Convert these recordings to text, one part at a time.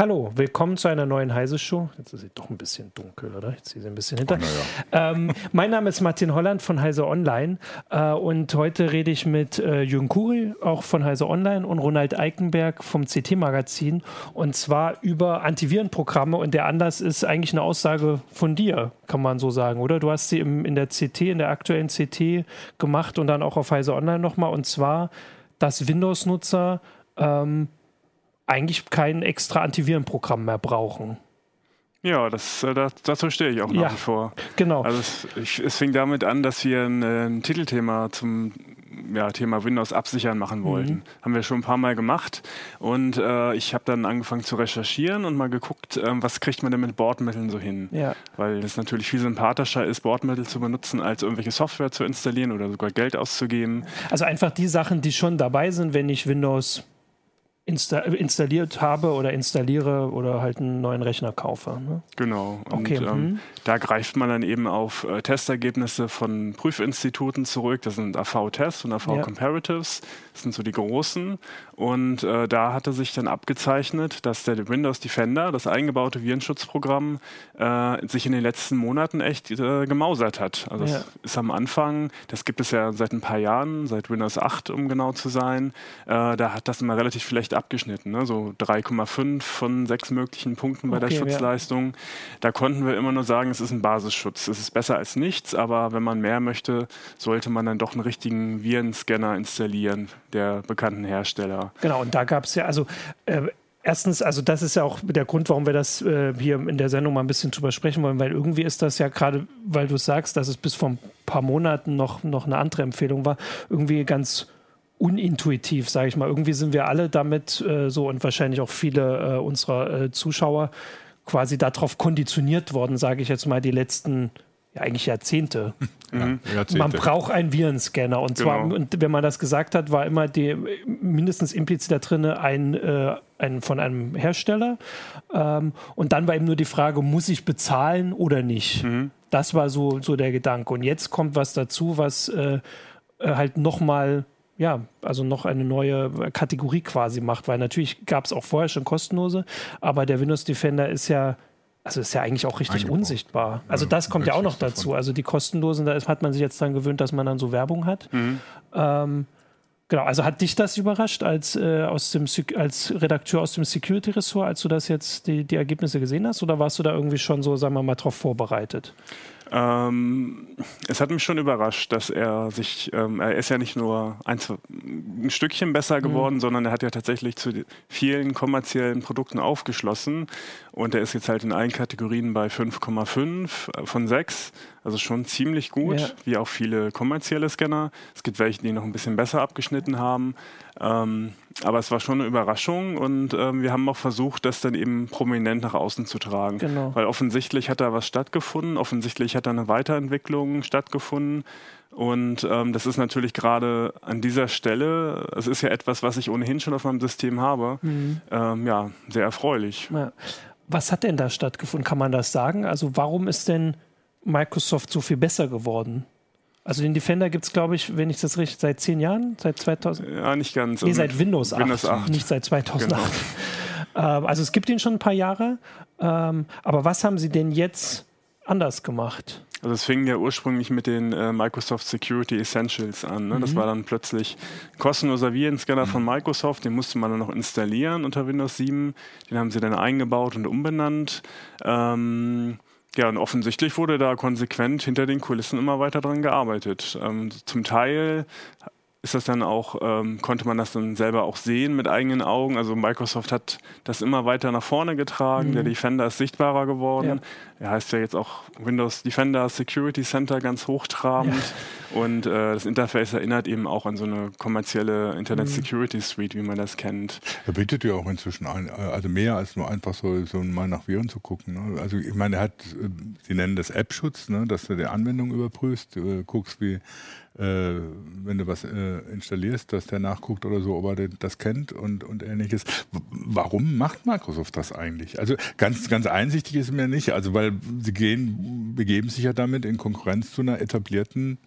Hallo, willkommen zu einer neuen Heise-Show. Jetzt ist sie doch ein bisschen dunkel, oder? Jetzt sehe sie ein bisschen hinter. Oh, ja. ähm, mein Name ist Martin Holland von Heise Online äh, und heute rede ich mit äh, Jürgen Kuri, auch von Heise Online und Ronald Eikenberg vom CT-Magazin und zwar über Antivirenprogramme und der Anlass ist eigentlich eine Aussage von dir, kann man so sagen, oder? Du hast sie im, in der CT, in der aktuellen CT gemacht und dann auch auf Heise Online nochmal und zwar, dass Windows-Nutzer ähm, eigentlich kein extra Antivirenprogramm mehr brauchen. Ja, das, äh, das, dazu stehe ich auch nach ja, wie vor. Genau. Also es, ich, es, fing damit an, dass wir ein, ein Titelthema zum ja, Thema Windows absichern machen wollten. Mhm. Haben wir schon ein paar Mal gemacht und äh, ich habe dann angefangen zu recherchieren und mal geguckt, äh, was kriegt man denn mit Bordmitteln so hin. Ja. Weil es natürlich viel sympathischer ist, Bordmittel zu benutzen, als irgendwelche Software zu installieren oder sogar Geld auszugeben. Also einfach die Sachen, die schon dabei sind, wenn ich Windows insta installiert habe oder installiere oder halt einen neuen Rechner kaufe. Ne? Genau. Und okay. ähm, mhm. da greift man dann eben auf äh, Testergebnisse von Prüfinstituten zurück. Das sind AV-Tests und AV-Comparatives. Das sind so die großen. Und äh, da hatte sich dann abgezeichnet, dass der Windows Defender, das eingebaute Virenschutzprogramm, äh, sich in den letzten Monaten echt äh, gemausert hat. Also ja. es ist am Anfang, das gibt es ja seit ein paar Jahren, seit Windows 8, um genau zu sein, äh, da hat das immer relativ schlecht abgeschnitten. Ne? So 3,5 von sechs möglichen Punkten bei okay, der Schutzleistung. Ja. Da konnten wir immer nur sagen, es ist ein Basisschutz. Es ist besser als nichts, aber wenn man mehr möchte, sollte man dann doch einen richtigen Virenscanner installieren, der bekannten Hersteller. Genau, und da gab es ja, also äh, erstens, also das ist ja auch der Grund, warum wir das äh, hier in der Sendung mal ein bisschen drüber sprechen wollen, weil irgendwie ist das ja gerade, weil du sagst, dass es bis vor ein paar Monaten noch, noch eine andere Empfehlung war, irgendwie ganz unintuitiv, sage ich mal. Irgendwie sind wir alle damit äh, so und wahrscheinlich auch viele äh, unserer äh, Zuschauer quasi darauf konditioniert worden, sage ich jetzt mal, die letzten ja, eigentlich Jahrzehnte. Mhm. Jahrzehnte. Man braucht einen Virenscanner. Und zwar, genau. und wenn man das gesagt hat, war immer die, mindestens implizit da drin ein, äh, ein von einem Hersteller. Ähm, und dann war eben nur die Frage, muss ich bezahlen oder nicht? Mhm. Das war so, so der Gedanke. Und jetzt kommt was dazu, was äh, äh halt nochmal ja, also noch eine neue Kategorie quasi macht, weil natürlich gab es auch vorher schon kostenlose, aber der Windows Defender ist ja also ist ja eigentlich auch richtig Eingebaut. unsichtbar. Also das kommt ja auch noch dazu. Davon. Also die kostenlosen, da hat man sich jetzt dann gewöhnt, dass man dann so Werbung hat. Mhm. Ähm, genau, also hat dich das überrascht als, äh, aus dem, als Redakteur aus dem Security-Ressort, als du das jetzt die, die Ergebnisse gesehen hast? Oder warst du da irgendwie schon so, sagen wir mal, drauf vorbereitet? Ähm, es hat mich schon überrascht, dass er sich, ähm, er ist ja nicht nur ein, ein Stückchen besser mhm. geworden, mhm. sondern er hat ja tatsächlich zu vielen kommerziellen Produkten aufgeschlossen und er ist jetzt halt in allen Kategorien bei 5,5 von 6, also schon ziemlich gut, ja. wie auch viele kommerzielle Scanner. Es gibt welche, die noch ein bisschen besser abgeschnitten haben. Ähm, aber es war schon eine Überraschung und ähm, wir haben auch versucht, das dann eben prominent nach außen zu tragen. Genau. Weil offensichtlich hat da was stattgefunden, offensichtlich hat da eine Weiterentwicklung stattgefunden. Und ähm, das ist natürlich gerade an dieser Stelle, es ist ja etwas, was ich ohnehin schon auf meinem System habe, mhm. ähm, ja, sehr erfreulich. Ja. Was hat denn da stattgefunden? Kann man das sagen? Also warum ist denn Microsoft so viel besser geworden? Also den Defender gibt es, glaube ich, wenn ich das richtig, seit zehn Jahren? Seit 2000? Ja, nicht ganz. Nee, seit Windows 8, Windows 8. nicht seit 2008. Genau. ähm, also es gibt ihn schon ein paar Jahre. Ähm, aber was haben Sie denn jetzt anders gemacht? Also es fing ja ursprünglich mit den äh, Microsoft Security Essentials an. Ne? Mhm. Das war dann plötzlich kostenloser Virenscanner mhm. von Microsoft, den musste man dann noch installieren unter Windows 7. Den haben sie dann eingebaut und umbenannt. Ähm, ja, und offensichtlich wurde da konsequent hinter den Kulissen immer weiter dran gearbeitet. Ähm, zum Teil ist das dann auch, ähm, konnte man das dann selber auch sehen mit eigenen Augen. Also Microsoft hat das immer weiter nach vorne getragen. Mhm. Der Defender ist sichtbarer geworden. Ja. Er heißt ja jetzt auch Windows Defender Security Center ganz hochtrabend. Ja. Und äh, das Interface erinnert eben auch an so eine kommerzielle Internet mhm. Security Suite, wie man das kennt. Er bietet ja auch inzwischen ein, äh, also mehr als nur einfach so, so mal nach Viren zu gucken. Ne? Also ich meine, er hat, äh, sie nennen das App-Schutz, ne? dass du die Anwendung überprüfst, äh, guckst, wie äh, wenn du was äh, installierst, dass der nachguckt oder so, ob er das kennt und, und ähnliches. Warum macht Microsoft das eigentlich? Also ganz, ganz einsichtig ist mir nicht, also weil sie gehen, begeben sich ja damit in Konkurrenz zu einer etablierten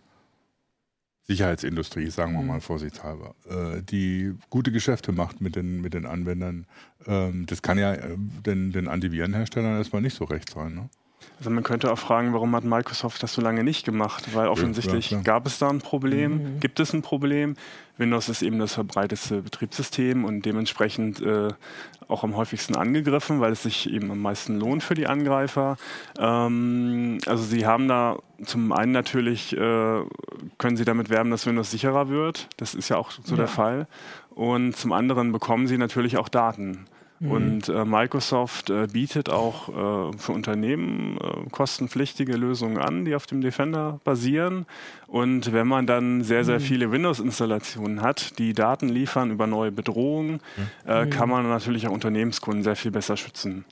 Sicherheitsindustrie, sagen wir mal vorsichtshalber, äh, die gute Geschäfte macht mit den, mit den Anwendern. Ähm, das kann ja äh, den, den Antivirenherstellern erstmal nicht so recht sein. Ne? Also man könnte auch fragen, warum hat Microsoft das so lange nicht gemacht? Weil offensichtlich ja, gab es da ein Problem, mhm. gibt es ein Problem. Windows ist eben das verbreiteste Betriebssystem und dementsprechend äh, auch am häufigsten angegriffen, weil es sich eben am meisten lohnt für die Angreifer. Ähm, also sie haben da zum einen natürlich, äh, können sie damit werben, dass Windows sicherer wird. Das ist ja auch so ja. der Fall. Und zum anderen bekommen sie natürlich auch Daten. Mhm. Und äh, Microsoft äh, bietet auch äh, für Unternehmen äh, kostenpflichtige Lösungen an, die auf dem Defender basieren. Und wenn man dann sehr, sehr mhm. viele Windows-Installationen hat, die Daten liefern über neue Bedrohungen, äh, mhm. kann man natürlich auch Unternehmenskunden sehr viel besser schützen.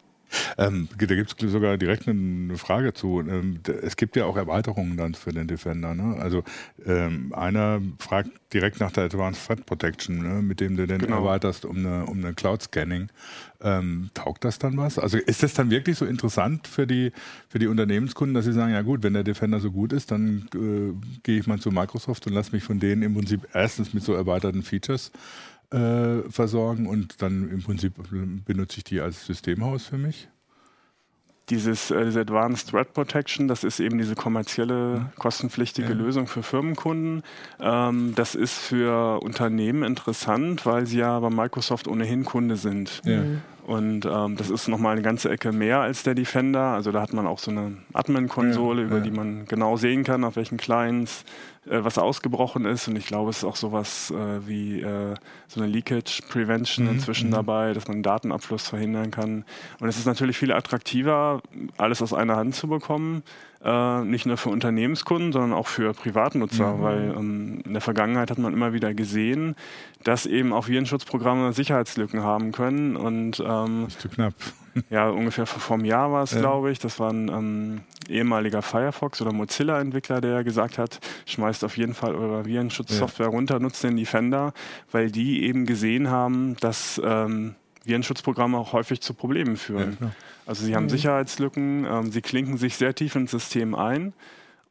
Ähm, da gibt es sogar direkt eine Frage zu. Ähm, es gibt ja auch Erweiterungen dann für den Defender. Ne? Also ähm, einer fragt direkt nach der Advanced Threat Protection, ne? mit dem du den genau. erweiterst um eine, um eine Cloud-Scanning. Ähm, taugt das dann was? Also ist das dann wirklich so interessant für die, für die Unternehmenskunden, dass sie sagen, ja gut, wenn der Defender so gut ist, dann äh, gehe ich mal zu Microsoft und lasse mich von denen im Prinzip erstens mit so erweiterten Features äh, versorgen und dann im Prinzip benutze ich die als Systemhaus für mich? Dieses, äh, diese Advanced Threat Protection, das ist eben diese kommerzielle, kostenpflichtige ja. Lösung für Firmenkunden. Ähm, das ist für Unternehmen interessant, weil sie ja bei Microsoft ohnehin Kunde sind. Ja. Und ähm, das ist nochmal eine ganze Ecke mehr als der Defender. Also da hat man auch so eine Admin-Konsole, ja, über ja. die man genau sehen kann, auf welchen Clients äh, was ausgebrochen ist. Und ich glaube, es ist auch sowas äh, wie äh, so eine Leakage Prevention mhm. inzwischen mhm. dabei, dass man Datenabfluss verhindern kann. Und es ist natürlich viel attraktiver, alles aus einer Hand zu bekommen. Äh, nicht nur für Unternehmenskunden, sondern auch für Privatnutzer, mhm. weil ähm, in der Vergangenheit hat man immer wieder gesehen, dass eben auch Virenschutzprogramme Sicherheitslücken haben können. Und ähm, ist zu knapp. Ja, ungefähr vor einem Jahr war es, ja. glaube ich. Das war ein ähm, ehemaliger Firefox oder Mozilla-Entwickler, der gesagt hat, schmeißt auf jeden Fall eure Virenschutzsoftware ja. runter, nutzt den Defender, weil die eben gesehen haben, dass ähm, Virenschutzprogramme auch häufig zu Problemen führen. Ja, also sie haben mhm. Sicherheitslücken, ähm, sie klinken sich sehr tief ins System ein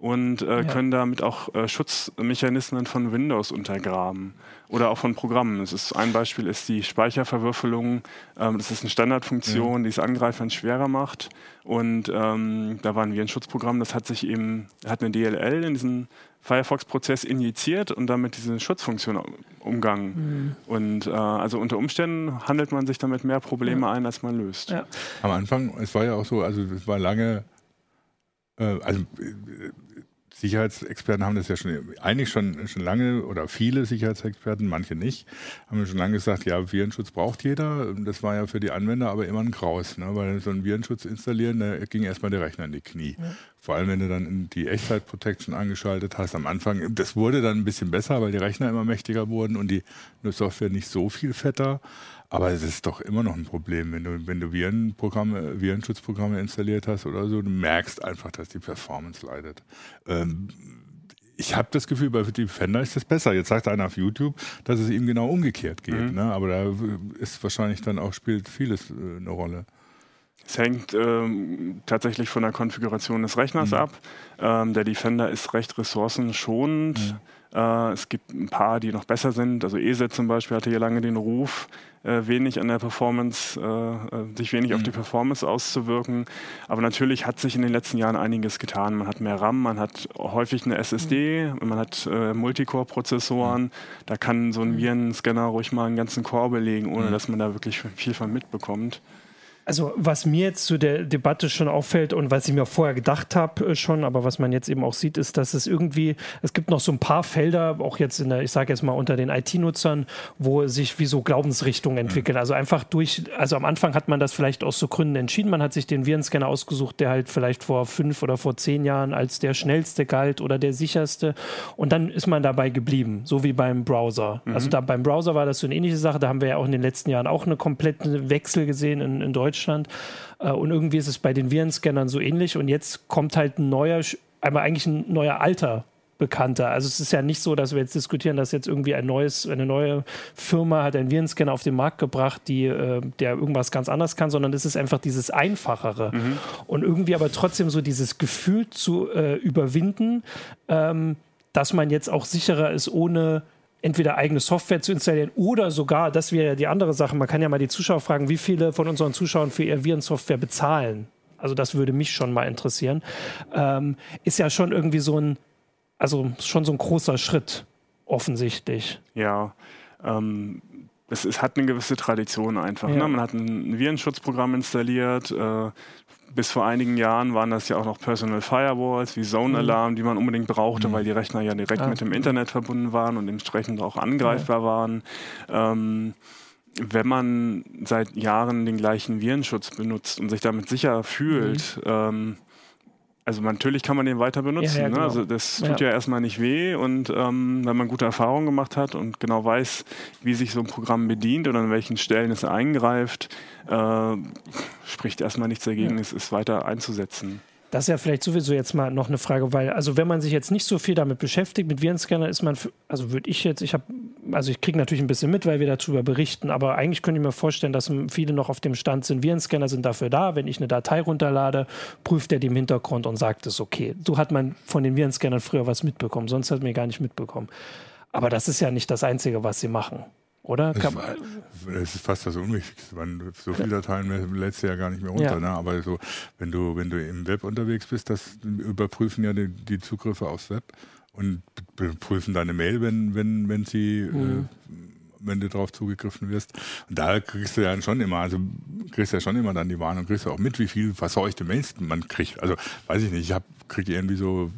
und äh, ja. können damit auch äh, Schutzmechanismen von Windows untergraben oder auch von Programmen. Das ist, ein Beispiel ist die Speicherverwürfelung. Ähm, das ist eine Standardfunktion, mhm. die es Angreifern schwerer macht. Und ähm, da war ein Virenschutzprogramm, das hat sich eben, hat eine DLL in diesen Firefox-Prozess injiziert und damit diese Schutzfunktion umgangen. Mhm. Und äh, also unter Umständen handelt man sich damit mehr Probleme ja. ein, als man löst. Ja. Am Anfang, es war ja auch so, also es war lange, äh, also Sicherheitsexperten haben das ja schon eigentlich schon, schon lange oder viele Sicherheitsexperten, manche nicht, haben schon lange gesagt, ja, Virenschutz braucht jeder. Das war ja für die Anwender aber immer ein Graus, ne? weil so ein Virenschutz installieren, da ging erstmal der Rechner in die Knie. Ja. Vor allem, wenn du dann die Echtzeit-Protection angeschaltet hast am Anfang. Das wurde dann ein bisschen besser, weil die Rechner immer mächtiger wurden und die Software nicht so viel fetter. Aber es ist doch immer noch ein Problem, wenn du, wenn du Virenprogramme, Virenschutzprogramme installiert hast oder so, du merkst einfach, dass die Performance leidet. Ähm, ich habe das Gefühl, bei Defender ist das besser. Jetzt sagt einer auf YouTube, dass es ihm genau umgekehrt geht. Mhm. Ne? Aber da ist wahrscheinlich dann auch, spielt vieles äh, eine Rolle. Es hängt ähm, tatsächlich von der Konfiguration des Rechners mhm. ab. Ähm, der Defender ist recht ressourcenschonend. Mhm. Äh, es gibt ein paar, die noch besser sind. Also ESE zum Beispiel hatte hier lange den Ruf, äh, wenig an der Performance, äh, sich wenig mhm. auf die Performance auszuwirken. Aber natürlich hat sich in den letzten Jahren einiges getan. Man hat mehr RAM, man hat häufig eine SSD, mhm. man hat Multicore-Prozessoren. Mhm. Da kann so ein mhm. Virenscanner ruhig mal einen ganzen Core belegen, ohne mhm. dass man da wirklich viel von mitbekommt. Also was mir jetzt zu der Debatte schon auffällt und was ich mir vorher gedacht habe äh, schon, aber was man jetzt eben auch sieht, ist, dass es irgendwie, es gibt noch so ein paar Felder, auch jetzt in der, ich sage jetzt mal unter den IT-Nutzern, wo sich wie so Glaubensrichtungen entwickeln. Also einfach durch, also am Anfang hat man das vielleicht aus so Gründen entschieden, man hat sich den Virenscanner ausgesucht, der halt vielleicht vor fünf oder vor zehn Jahren als der schnellste galt oder der sicherste und dann ist man dabei geblieben, so wie beim Browser. Mhm. Also da beim Browser war das so eine ähnliche Sache, da haben wir ja auch in den letzten Jahren auch eine komplette Wechsel gesehen in, in Deutschland Deutschland. Äh, und irgendwie ist es bei den Virenscannern so ähnlich. Und jetzt kommt halt ein neuer, aber eigentlich ein neuer alter bekannter. Also es ist ja nicht so, dass wir jetzt diskutieren, dass jetzt irgendwie ein neues, eine neue Firma hat einen Virenscanner auf den Markt gebracht, die, äh, der irgendwas ganz anderes kann, sondern es ist einfach dieses Einfachere. Mhm. Und irgendwie aber trotzdem so dieses Gefühl zu äh, überwinden, ähm, dass man jetzt auch sicherer ist, ohne entweder eigene Software zu installieren oder sogar, das wäre ja die andere Sache, man kann ja mal die Zuschauer fragen, wie viele von unseren Zuschauern für ihr Virensoftware bezahlen. Also das würde mich schon mal interessieren. Ähm, ist ja schon irgendwie so ein, also schon so ein großer Schritt, offensichtlich. Ja, ähm, es, es, hat eine gewisse Tradition einfach. Ne? Ja. Ne? Man hat ein Virenschutzprogramm installiert. Äh, bis vor einigen Jahren waren das ja auch noch Personal Firewalls wie Zone mhm. Alarm, die man unbedingt brauchte, mhm. weil die Rechner ja direkt ah. mit dem Internet verbunden waren und entsprechend auch angreifbar waren. Ähm, wenn man seit Jahren den gleichen Virenschutz benutzt und sich damit sicher fühlt, mhm. ähm, also natürlich kann man den weiter benutzen. Ja, ja, ne? genau. ne? Also das tut ja. ja. erstmal nicht weh und ähm, wenn man gute Erfahrungen gemacht hat und genau weiß, wie sich so ein Programm bedient oder an welchen Stellen es eingreift, äh, spricht erstmal nichts dagegen, es ist weiter einzusetzen. Das ist ja vielleicht sowieso jetzt mal noch eine Frage, weil, also wenn man sich jetzt nicht so viel damit beschäftigt, mit Virenscanner ist man, also würde ich jetzt, ich habe, also ich kriege natürlich ein bisschen mit, weil wir darüber berichten, aber eigentlich könnte ich mir vorstellen, dass viele noch auf dem Stand sind, Virenscanner sind dafür da, wenn ich eine Datei runterlade, prüft er die im Hintergrund und sagt es okay. So hat man von den Virenscannern früher was mitbekommen, sonst hat man gar nicht mitbekommen. Aber das ist ja nicht das Einzige, was sie machen. Oder? Das, das, ist fast das Unwichtigste. Man, so viele Dateien lädst du ja gar nicht mehr runter. Ja. Ne? Aber so, wenn du, wenn du im Web unterwegs bist, das überprüfen ja die, die Zugriffe aufs Web und prüfen deine Mail, wenn, wenn, wenn sie mhm. äh, wenn du darauf zugegriffen wirst. Und da kriegst du ja schon immer, also kriegst ja schon immer dann die Warnung, kriegst du auch mit, wie viel verseuchte Mails man kriegt. Also weiß ich nicht, ich habe kriege irgendwie so,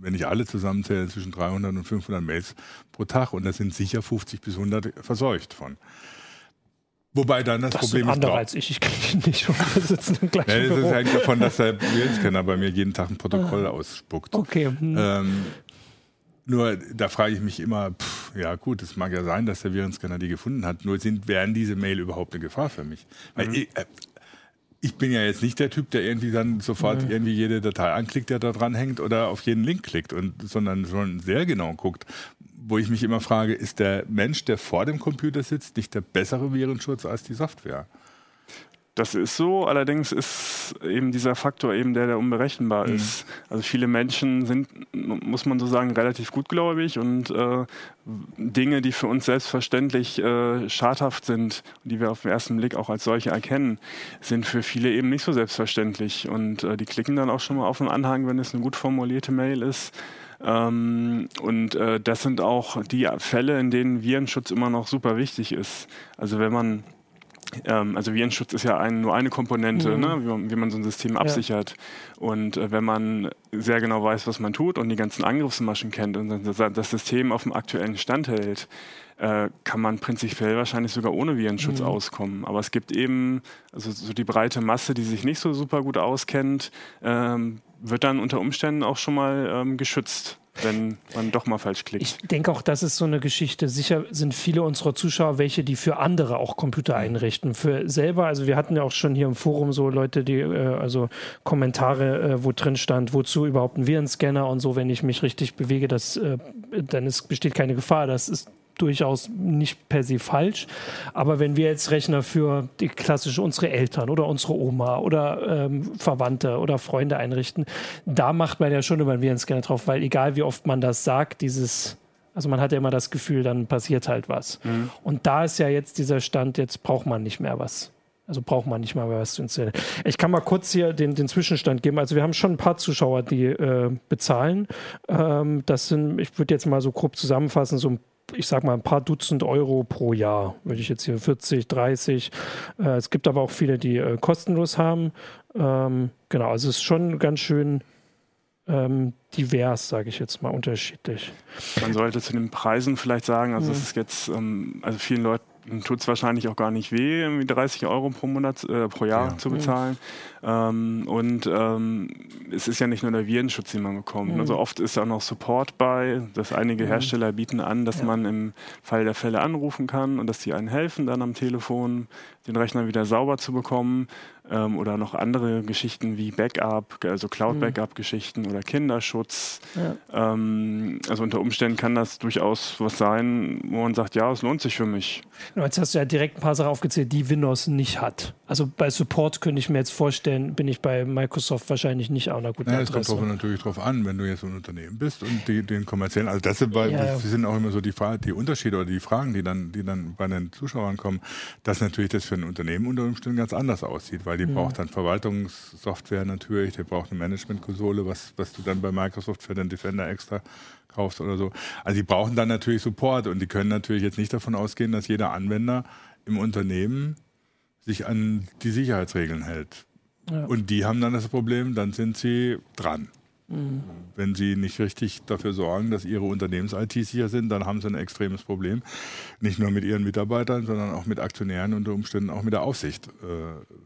wenn ich alle zusammenzähle, zwischen 300 und 500 Mails pro Tag und da sind sicher 50 bis 100 verseucht von. Wobei dann das, das Problem ist. andere als ich, ich kriege nicht und wir sitzen im gleichen ja, Das Büro. hängt davon, dass der Virenscanner bei mir jeden Tag ein Protokoll ah. ausspuckt. Okay. Hm. Ähm, nur da frage ich mich immer, pff, ja gut, es mag ja sein, dass der Virenscanner die gefunden hat, nur sind, wären diese Mail überhaupt eine Gefahr für mich? Weil mhm. ich, äh, ich, bin ja jetzt nicht der Typ, der irgendwie dann sofort mhm. irgendwie jede Datei anklickt, der da dran hängt oder auf jeden Link klickt, und, sondern schon sehr genau guckt, wo ich mich immer frage, ist der Mensch, der vor dem Computer sitzt, nicht der bessere Virenschutz als die Software? Das ist so, allerdings ist eben dieser Faktor eben der, der unberechenbar mhm. ist. Also viele Menschen sind, muss man so sagen, relativ gutgläubig und äh, Dinge, die für uns selbstverständlich äh, schadhaft sind, die wir auf den ersten Blick auch als solche erkennen, sind für viele eben nicht so selbstverständlich. Und äh, die klicken dann auch schon mal auf den Anhang, wenn es eine gut formulierte Mail ist. Ähm, und äh, das sind auch die Fälle, in denen Virenschutz immer noch super wichtig ist. Also wenn man ähm, also Virenschutz ist ja ein, nur eine Komponente, mhm. ne, wie, man, wie, man, so ein System absichert. Ja. Und äh, wenn man sehr genau weiß, was man tut und die ganzen Angriffsmaschen kennt und das, das System auf dem aktuellen Stand hält, äh, kann man prinzipiell wahrscheinlich sogar ohne Virenschutz mhm. auskommen. Aber es gibt eben also so die breite Masse, die sich nicht so super gut auskennt, ähm, wird dann unter Umständen auch schon mal ähm, geschützt wenn man doch mal falsch klickt. Ich denke auch, das ist so eine Geschichte. Sicher sind viele unserer Zuschauer welche, die für andere auch Computer einrichten. Für selber, also wir hatten ja auch schon hier im Forum so Leute, die, äh, also Kommentare, äh, wo drin stand, wozu überhaupt ein Virenscanner und so, wenn ich mich richtig bewege, das, äh, dann ist, besteht keine Gefahr. Das ist durchaus nicht per se falsch. Aber wenn wir jetzt Rechner für die klassische unsere Eltern oder unsere Oma oder ähm, Verwandte oder Freunde einrichten, da macht man ja schon über einen Virenscanner drauf, weil egal wie oft man das sagt, dieses also man hat ja immer das Gefühl, dann passiert halt was. Mhm. Und da ist ja jetzt dieser Stand, jetzt braucht man nicht mehr was. Also braucht man nicht mal mehr was zu installieren. Ich kann mal kurz hier den, den Zwischenstand geben. Also wir haben schon ein paar Zuschauer, die äh, bezahlen. Ähm, das sind, ich würde jetzt mal so grob zusammenfassen, so ein ich sag mal, ein paar Dutzend Euro pro Jahr. Würde ich jetzt hier 40, 30. Äh, es gibt aber auch viele, die äh, kostenlos haben. Ähm, genau, also es ist schon ganz schön ähm, divers, sage ich jetzt mal, unterschiedlich. Man sollte zu den Preisen vielleicht sagen, also mhm. es ist jetzt, ähm, also vielen Leuten tut es wahrscheinlich auch gar nicht weh, irgendwie 30 Euro pro Monat, äh, pro Jahr ja. zu bezahlen. Mhm. Ähm, und ähm, es ist ja nicht nur der Virenschutz, den man bekommt. Mhm. Also oft ist auch noch Support bei, dass einige mhm. Hersteller bieten an, dass ja. man im Fall der Fälle anrufen kann und dass die einen helfen dann am Telefon, den Rechner wieder sauber zu bekommen ähm, oder noch andere Geschichten wie Backup, also Cloud-Backup-Geschichten mhm. oder Kinderschutz. Ja. Ähm, also unter Umständen kann das durchaus was sein, wo man sagt, ja, es lohnt sich für mich. Genau, jetzt hast du ja direkt ein paar Sachen aufgezählt, die Windows nicht hat. Also bei Support könnte ich mir jetzt vorstellen, bin ich bei Microsoft wahrscheinlich nicht auch einer guten naja, Adresse. Es kommt natürlich darauf an, wenn du jetzt ein Unternehmen bist und die, den kommerziellen, also das sind, bei, ja, ja. sind auch immer so die, die Unterschiede oder die Fragen, die dann, die dann bei den Zuschauern kommen, dass natürlich das für ein Unternehmen unter Umständen ganz anders aussieht, weil die mhm. braucht dann Verwaltungssoftware natürlich, der braucht eine Managementkonsole, was, was du dann bei Microsoft für den Defender extra kaufst oder so. Also die brauchen dann natürlich Support und die können natürlich jetzt nicht davon ausgehen, dass jeder Anwender im Unternehmen sich an die Sicherheitsregeln hält. Ja. Und die haben dann das Problem, dann sind sie dran. Mhm. Wenn sie nicht richtig dafür sorgen, dass ihre Unternehmens-IT sicher sind, dann haben sie ein extremes Problem. Nicht nur mit ihren Mitarbeitern, sondern auch mit Aktionären, unter Umständen auch mit der Aufsicht. Äh,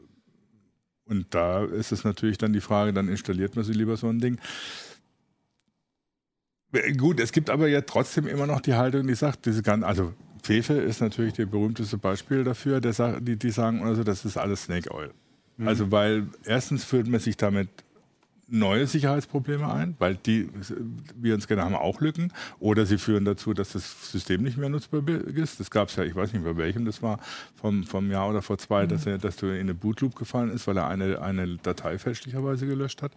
und da ist es natürlich dann die Frage, dann installiert man sie lieber so ein Ding. Gut, es gibt aber ja trotzdem immer noch die Haltung, die sagt, diese ganzen, also Fefe ist natürlich das berühmteste Beispiel dafür, der, die, die sagen, also das ist alles Snake Oil. Mhm. Also weil erstens fühlt man sich damit neue Sicherheitsprobleme ein, weil die Virenscanner haben auch Lücken oder sie führen dazu, dass das System nicht mehr nutzbar ist. Das gab es ja, ich weiß nicht bei welchem das war, vom, vom Jahr oder vor zwei, mhm. dass, er, dass du in eine Bootloop gefallen ist, weil er eine, eine Datei fälschlicherweise gelöscht hat.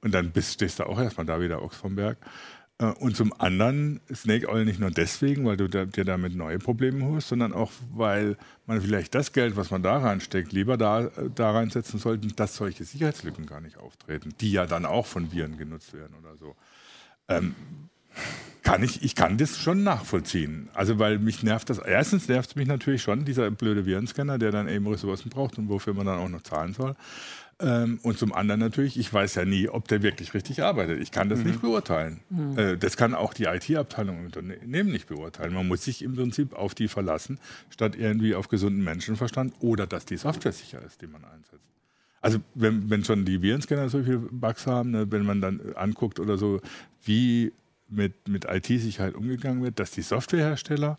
Und dann bist, stehst du auch erstmal da wieder Ochs vom Berg. Äh, und zum anderen Snake Oil nicht nur deswegen, weil du da, dir damit neue Probleme holst, sondern auch, weil man vielleicht das Geld, was man da reinsteckt, lieber da, da reinsetzen sollte, dass solche Sicherheitslücken gar nicht auftreten, die ja dann auch von Viren genutzt werden oder so. Ähm, kann ich, ich kann das schon nachvollziehen. Also, weil mich nervt das. Erstens nervt es mich natürlich schon, dieser blöde Virenscanner, der dann eben Ressourcen braucht und wofür man dann auch noch zahlen soll. Ähm, und zum anderen natürlich, ich weiß ja nie, ob der wirklich richtig arbeitet. Ich kann das mhm. nicht beurteilen. Mhm. Äh, das kann auch die IT-Abteilung im Unternehmen nicht beurteilen. Man muss sich im Prinzip auf die verlassen, statt irgendwie auf gesunden Menschenverstand oder dass die Software sicher ist, die man einsetzt. Also wenn, wenn schon die Virenscanner so viele Bugs haben, ne, wenn man dann anguckt oder so, wie mit, mit IT-Sicherheit umgegangen wird, dass die Softwarehersteller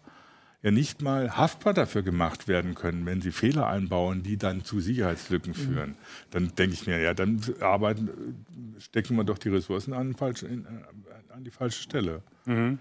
ja nicht mal haftbar dafür gemacht werden können, wenn sie Fehler einbauen, die dann zu Sicherheitslücken mhm. führen. Mhm. Dann denke ich mir, ja, dann arbeiten, stecken wir doch die Ressourcen an, falsch, in, an die falsche Stelle. Mhm.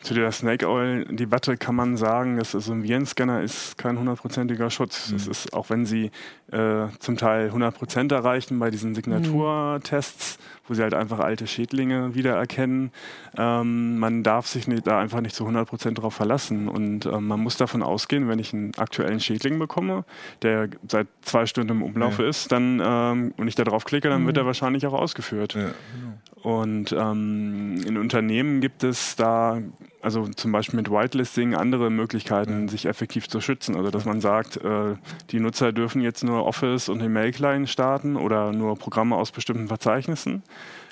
Zu der Snake Oil-Debatte kann man sagen, dass so ein Virenscanner ist kein hundertprozentiger Schutz. Mhm. Das ist, auch wenn sie äh, zum Teil 100 erreichen bei diesen Signaturtests, wo sie halt einfach alte Schädlinge wiedererkennen. Ähm, man darf sich nicht, da einfach nicht zu 100% darauf verlassen. Und ähm, man muss davon ausgehen, wenn ich einen aktuellen Schädling bekomme, der seit zwei Stunden im Umlauf ja. ist, dann ähm, und ich da drauf klicke, dann mhm. wird er wahrscheinlich auch ausgeführt. Ja, genau. Und ähm, in Unternehmen gibt es da also zum Beispiel mit Whitelisting andere Möglichkeiten, ja. sich effektiv zu schützen. Also dass man sagt, äh, die Nutzer dürfen jetzt nur Office und den Mail-Client starten oder nur Programme aus bestimmten Verzeichnissen.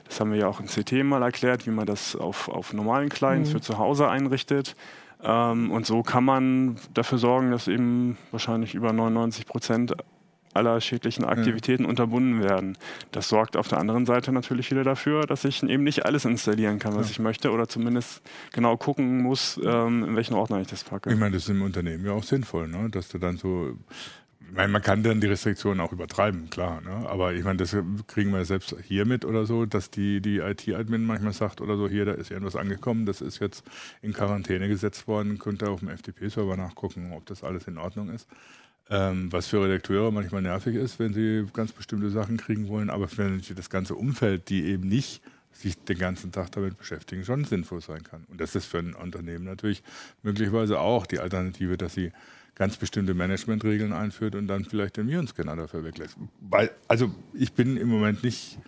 Das haben wir ja auch in CT mal erklärt, wie man das auf, auf normalen Clients mhm. für zu Hause einrichtet. Ähm, und so kann man dafür sorgen, dass eben wahrscheinlich über 99 Prozent aller schädlichen Aktivitäten ja. unterbunden werden. Das sorgt auf der anderen Seite natürlich wieder dafür, dass ich eben nicht alles installieren kann, was ja. ich möchte oder zumindest genau gucken muss, ähm, in welchen Ordner ich das packe. Ich meine, das ist im Unternehmen ja auch sinnvoll, ne? dass du dann so ich meine, man kann dann die Restriktionen auch übertreiben, klar. Ne? Aber ich meine, das kriegen wir selbst hier mit oder so, dass die, die IT-Admin manchmal sagt oder so, hier, da ist irgendwas angekommen, das ist jetzt in Quarantäne gesetzt worden, könnt ihr auf dem FTP-Server nachgucken, ob das alles in Ordnung ist. Ähm, was für Redakteure manchmal nervig ist, wenn sie ganz bestimmte Sachen kriegen wollen, aber für das ganze Umfeld, die eben nicht sich den ganzen Tag damit beschäftigen, schon sinnvoll sein kann. Und das ist für ein Unternehmen natürlich möglicherweise auch die Alternative, dass sie ganz bestimmte Managementregeln einführt und dann vielleicht den Virenscanner dafür weglässt. Weil, also ich bin im Moment nicht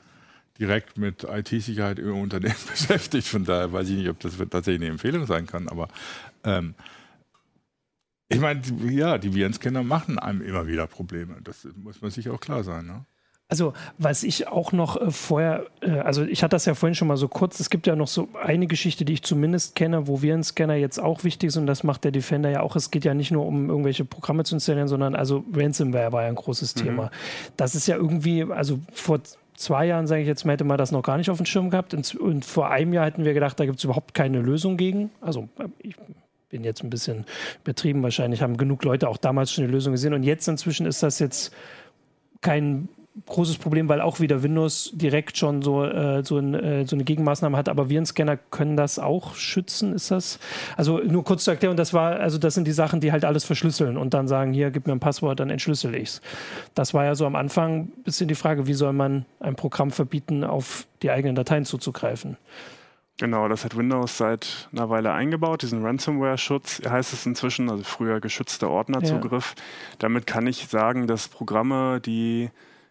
direkt mit IT-Sicherheit im Unternehmen beschäftigt, von daher weiß ich nicht, ob das tatsächlich eine Empfehlung sein kann, aber ähm, ich meine, ja, die Virenscanner machen einem immer wieder Probleme. Das muss man sich auch klar sein. Ne? Also, was ich auch noch äh, vorher, äh, also ich hatte das ja vorhin schon mal so kurz, es gibt ja noch so eine Geschichte, die ich zumindest kenne, wo Virenscanner jetzt auch wichtig sind und das macht der Defender ja auch. Es geht ja nicht nur um irgendwelche Programme zu installieren, sondern also Ransomware war ja ein großes mhm. Thema. Das ist ja irgendwie, also vor zwei Jahren, sage ich jetzt mal, hätte man das noch gar nicht auf dem Schirm gehabt und, und vor einem Jahr hätten wir gedacht, da gibt es überhaupt keine Lösung gegen. Also äh, ich bin jetzt ein bisschen übertrieben. Wahrscheinlich haben genug Leute auch damals schon die Lösung gesehen. Und jetzt inzwischen ist das jetzt kein großes Problem, weil auch wieder Windows direkt schon so, äh, so, ein, äh, so, eine Gegenmaßnahme hat. Aber Virenscanner können das auch schützen, ist das? Also nur kurz zur Erklärung, das war, also das sind die Sachen, die halt alles verschlüsseln und dann sagen, hier, gib mir ein Passwort, dann entschlüssel ich's. Das war ja so am Anfang ein bisschen die Frage, wie soll man ein Programm verbieten, auf die eigenen Dateien zuzugreifen? Genau, das hat Windows seit einer Weile eingebaut, diesen Ransomware-Schutz heißt es inzwischen, also früher geschützter Ordnerzugriff. Ja. Damit kann ich sagen, dass Programme, die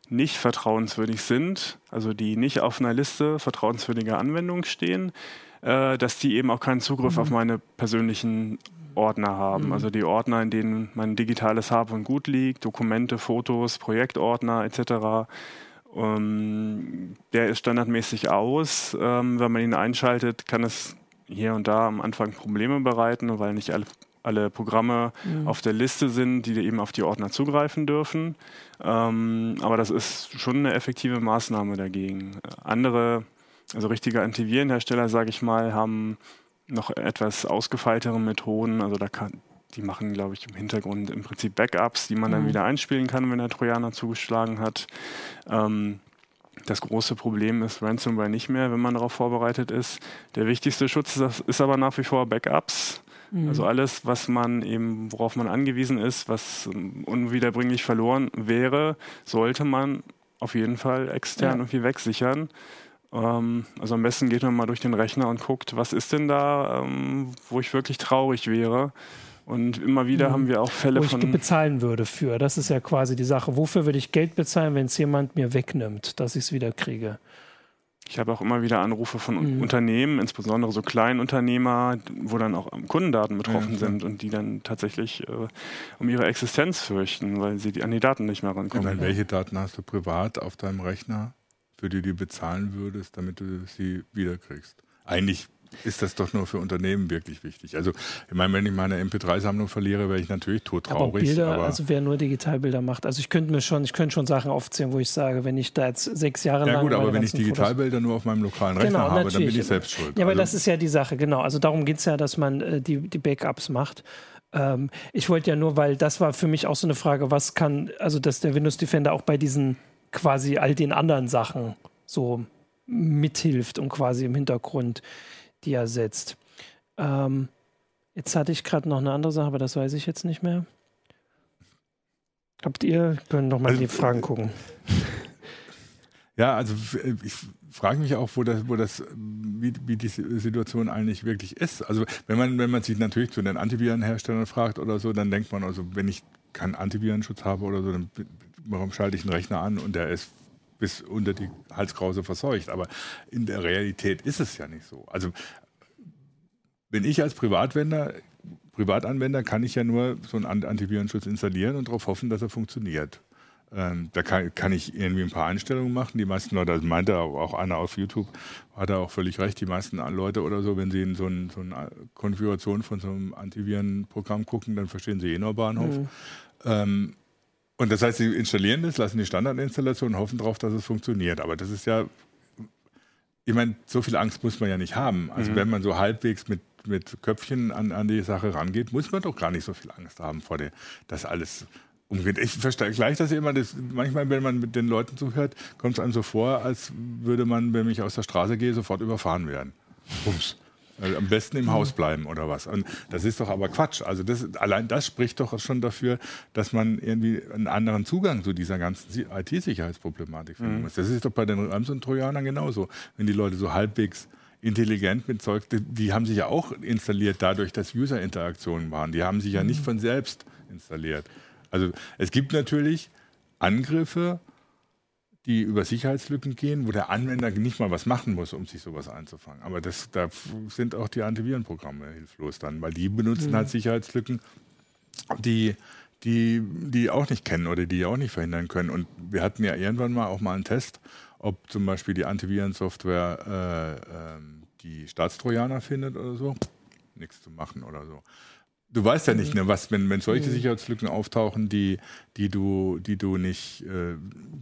nicht vertrauenswürdig sind, also die nicht auf einer Liste vertrauenswürdiger Anwendungen stehen, äh, dass die eben auch keinen Zugriff mhm. auf meine persönlichen Ordner haben. Mhm. Also die Ordner, in denen mein digitales Hab und Gut liegt, Dokumente, Fotos, Projektordner etc. Ähm, der ist standardmäßig aus. Ähm, wenn man ihn einschaltet, kann es hier und da am Anfang Probleme bereiten, weil nicht alle alle Programme mhm. auf der Liste sind, die eben auf die Ordner zugreifen dürfen. Ähm, aber das ist schon eine effektive Maßnahme dagegen. Andere, also richtige Antivirenhersteller, sage ich mal, haben noch etwas ausgefeiltere Methoden. Also da kann, die machen, glaube ich, im Hintergrund im Prinzip Backups, die man mhm. dann wieder einspielen kann, wenn der Trojaner zugeschlagen hat. Ähm, das große Problem ist Ransomware nicht mehr, wenn man darauf vorbereitet ist. Der wichtigste Schutz ist, aber nach wie vor Backups. Mhm. Also alles, was man eben, worauf man angewiesen ist, was unwiederbringlich verloren wäre, sollte man auf jeden Fall extern ja. irgendwie wegsichern. Ähm, also am besten geht man mal durch den Rechner und guckt, was ist denn da, ähm, wo ich wirklich traurig wäre. Und immer wieder mhm. haben wir auch Fälle von. Wo ich bezahlen würde für. Das ist ja quasi die Sache. Wofür würde ich Geld bezahlen, wenn es jemand mir wegnimmt, dass ich es wieder kriege? Ich habe auch immer wieder Anrufe von mhm. Unternehmen, insbesondere so Kleinunternehmer, wo dann auch Kundendaten betroffen ja, sind und die dann tatsächlich äh, um ihre Existenz fürchten, weil sie die, an die Daten nicht mehr rankommen. Meine, welche Daten hast du privat auf deinem Rechner, für die du bezahlen würdest, damit du sie wiederkriegst? Eigentlich ist das doch nur für Unternehmen wirklich wichtig. Also ich meine, wenn ich meine MP3-Sammlung verliere, wäre ich natürlich todtraurig. Aber Bilder, aber also wer nur Digitalbilder macht, also ich könnte mir schon, ich könnte schon Sachen aufzählen, wo ich sage, wenn ich da jetzt sechs Jahre lang. Ja gut, aber wenn ich Digitalbilder nur auf meinem lokalen Rechner genau, habe, natürlich. dann bin ich selbst schuld. Ja, aber also, das ist ja die Sache, genau. Also darum geht es ja, dass man äh, die, die Backups macht. Ähm, ich wollte ja nur, weil das war für mich auch so eine Frage, was kann, also dass der Windows Defender auch bei diesen quasi all den anderen Sachen so mithilft und quasi im Hintergrund die ersetzt. Ähm, jetzt hatte ich gerade noch eine andere Sache, aber das weiß ich jetzt nicht mehr. Habt ihr, können noch mal also, die Fragen gucken. Ja, also ich frage mich auch, wo das, wo das, wie, wie die Situation eigentlich wirklich ist. Also wenn man, wenn man sich natürlich zu den Antivirenherstellern fragt oder so, dann denkt man also, wenn ich keinen Antivirenschutz habe oder so, dann warum schalte ich einen Rechner an und der ist bis unter die Halskrause verseucht. Aber in der Realität ist es ja nicht so. Also wenn ich als Privatwender, Privatanwender kann ich ja nur so einen Antivirenschutz installieren und darauf hoffen, dass er funktioniert. Ähm, da kann, kann, ich irgendwie ein paar Einstellungen machen. Die meisten Leute, das meinte auch einer auf YouTube, hat er auch völlig recht, die meisten Leute oder so, wenn sie in so, ein, so eine Konfiguration von so einem Antivirenprogramm gucken, dann verstehen sie eh nur Bahnhof. Mhm. Ähm, und das heißt, sie installieren das, lassen die Standardinstallation und hoffen darauf, dass es funktioniert. Aber das ist ja, ich meine, so viel Angst muss man ja nicht haben. Also mhm. wenn man so halbwegs mit, mit Köpfchen an, an die Sache rangeht, muss man doch gar nicht so viel Angst haben vor dem, dass alles umgeht. Ich verstehe gleich das immer. Das, manchmal, wenn man mit den Leuten zuhört, kommt es einem so vor, als würde man, wenn ich aus der Straße gehe, sofort überfahren werden. Bums. Also am besten im. Haus bleiben oder was. Und das ist doch aber Quatsch. Also das, allein das spricht doch schon dafür, dass man irgendwie einen anderen Zugang zu dieser ganzen IT-Sicherheitsproblematik finden mhm. muss. Das ist doch bei den Amazon-Trojanern genauso. Wenn die Leute so halbwegs intelligent mit Zeug, die, die haben sich ja auch installiert dadurch, dass User-Interaktionen waren. Die haben sich ja nicht mhm. von selbst installiert. Also es gibt natürlich Angriffe, die über Sicherheitslücken gehen, wo der Anwender nicht mal was machen muss, um sich sowas einzufangen. Aber das, da sind auch die Antivirenprogramme hilflos dann, weil die benutzen mhm. halt Sicherheitslücken, die, die, die auch nicht kennen oder die auch nicht verhindern können. Und wir hatten ja irgendwann mal auch mal einen Test, ob zum Beispiel die Antivirensoftware äh, äh, die Staatstrojaner findet oder so. Nichts zu machen oder so. Du weißt ja nicht, ne, was, wenn, wenn solche mhm. Sicherheitslücken auftauchen, die, die du, die du nicht, äh,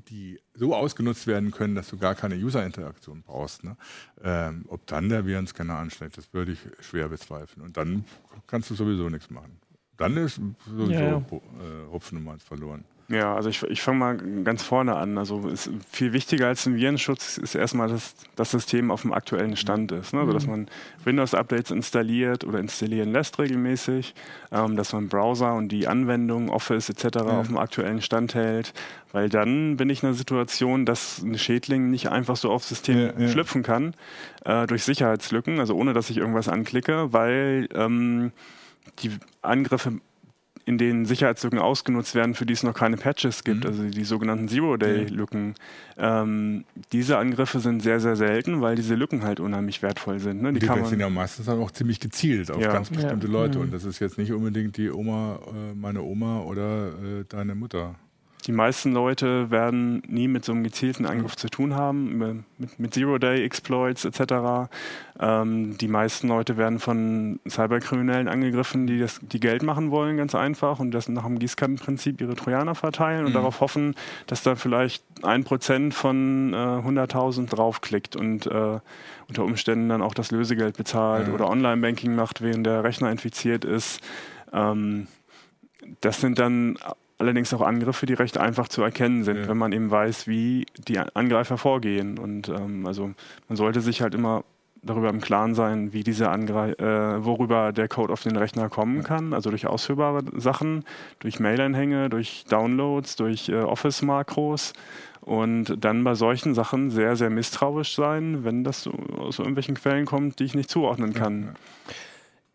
die so ausgenutzt werden können, dass du gar keine User-Interaktion brauchst. Ne? Ähm, ob dann der Virenscanner anschlägt, das würde ich schwer bezweifeln. Und dann kannst du sowieso nichts machen. Dann ist sowieso ja, ja. Hopfen und verloren. Ja, also ich, ich fange mal ganz vorne an. Also ist viel wichtiger als ein Virenschutz ist erstmal, dass das System auf dem aktuellen Stand ist. Ne? Also dass mhm. man Windows-Updates installiert oder installieren lässt regelmäßig, ähm, dass man Browser und die Anwendung, Office etc. Ja. auf dem aktuellen Stand hält. Weil dann bin ich in einer Situation, dass ein Schädling nicht einfach so aufs System ja, ja. schlüpfen kann äh, durch Sicherheitslücken, also ohne dass ich irgendwas anklicke, weil ähm, die Angriffe in denen Sicherheitslücken ausgenutzt werden, für die es noch keine Patches gibt, mhm. also die sogenannten Zero-Day-Lücken. Ähm, diese Angriffe sind sehr, sehr selten, weil diese Lücken halt unheimlich wertvoll sind. Ne? Die, die sind ja meistens auch ziemlich gezielt auf ja. ganz bestimmte ja. Leute. Mhm. Und das ist jetzt nicht unbedingt die Oma, äh, meine Oma oder äh, deine Mutter. Die meisten Leute werden nie mit so einem gezielten Angriff zu tun haben, mit, mit Zero-Day-Exploits etc. Ähm, die meisten Leute werden von Cyberkriminellen angegriffen, die, das, die Geld machen wollen, ganz einfach, und das nach dem Gießkannenprinzip ihre Trojaner verteilen und mhm. darauf hoffen, dass da vielleicht ein Prozent von äh, 100.000 draufklickt und äh, unter Umständen dann auch das Lösegeld bezahlt mhm. oder Online-Banking macht, während der Rechner infiziert ist. Ähm, das sind dann allerdings auch Angriffe, die recht einfach zu erkennen sind, ja. wenn man eben weiß, wie die Angreifer vorgehen. Und ähm, also man sollte sich halt immer darüber im Klaren sein, wie diese Angre äh, worüber der Code auf den Rechner kommen kann, also durch ausführbare Sachen, durch Mail-Anhänge, durch Downloads, durch äh, Office-Makros und dann bei solchen Sachen sehr, sehr misstrauisch sein, wenn das aus irgendwelchen Quellen kommt, die ich nicht zuordnen kann. Ja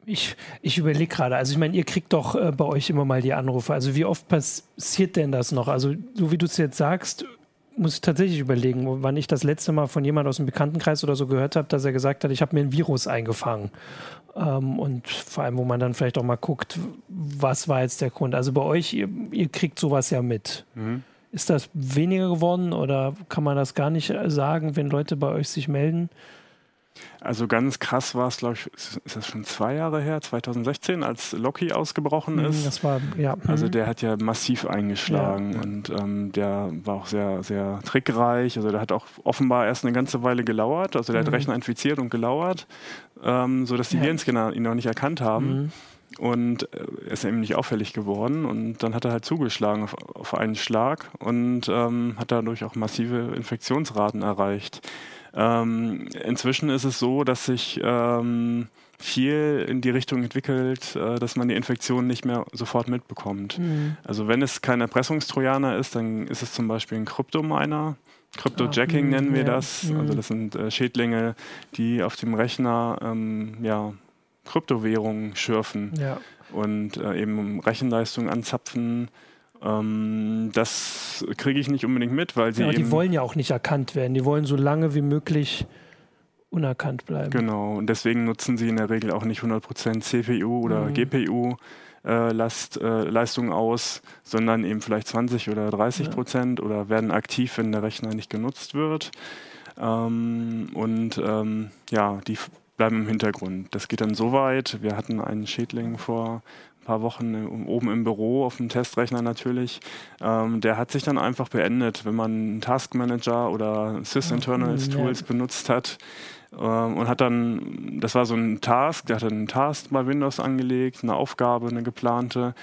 ich, ich überlege gerade, also ich meine, ihr kriegt doch äh, bei euch immer mal die Anrufe. Also wie oft passiert denn das noch? Also so wie du es jetzt sagst, muss ich tatsächlich überlegen, wann ich das letzte Mal von jemand aus dem Bekanntenkreis oder so gehört habe, dass er gesagt hat, ich habe mir ein Virus eingefangen. Ähm, und vor allem, wo man dann vielleicht auch mal guckt, was war jetzt der Grund. Also bei euch, ihr, ihr kriegt sowas ja mit. Mhm. Ist das weniger geworden oder kann man das gar nicht sagen, wenn Leute bei euch sich melden? Also ganz krass war es, glaube ich, ist das schon zwei Jahre her, 2016, als Loki ausgebrochen mhm, ist. Das war, ja. Also mhm. der hat ja massiv eingeschlagen ja. und ähm, der war auch sehr, sehr trickreich. Also der hat auch offenbar erst eine ganze Weile gelauert. Also der mhm. hat Rechner infiziert und gelauert, ähm, sodass die ja. Virenscanner ihn noch nicht erkannt haben. Mhm. Und äh, er ist eben nicht auffällig geworden. Und dann hat er halt zugeschlagen auf, auf einen Schlag und ähm, hat dadurch auch massive Infektionsraten erreicht. Ähm, inzwischen ist es so, dass sich ähm, viel in die Richtung entwickelt, äh, dass man die Infektion nicht mehr sofort mitbekommt. Mhm. Also wenn es kein Erpressungstrojaner ist, dann ist es zum Beispiel ein Kryptominer. Cryptojacking ah, nennen wir ja. das. Mhm. Also das sind äh, Schädlinge, die auf dem Rechner ähm, ja, Kryptowährungen schürfen ja. und äh, eben Rechenleistung anzapfen ähm, das kriege ich nicht unbedingt mit, weil sie. Ja, die wollen ja auch nicht erkannt werden. Die wollen so lange wie möglich unerkannt bleiben. Genau, und deswegen nutzen sie in der Regel auch nicht 100% CPU oder mhm. GPU. Äh, Last, äh, Leistung aus, sondern eben vielleicht 20 oder 30 Prozent ja. oder werden aktiv, wenn der Rechner nicht genutzt wird. Ähm, und ähm, ja, die bleiben im Hintergrund. Das geht dann so weit. Wir hatten einen Schädling vor paar Wochen oben im Büro auf dem Testrechner natürlich. Ähm, der hat sich dann einfach beendet, wenn man einen Taskmanager oder Sys-Internals Tools ja. benutzt hat. Ähm, und hat dann, das war so ein Task, der hat einen Task bei Windows angelegt, eine Aufgabe, eine geplante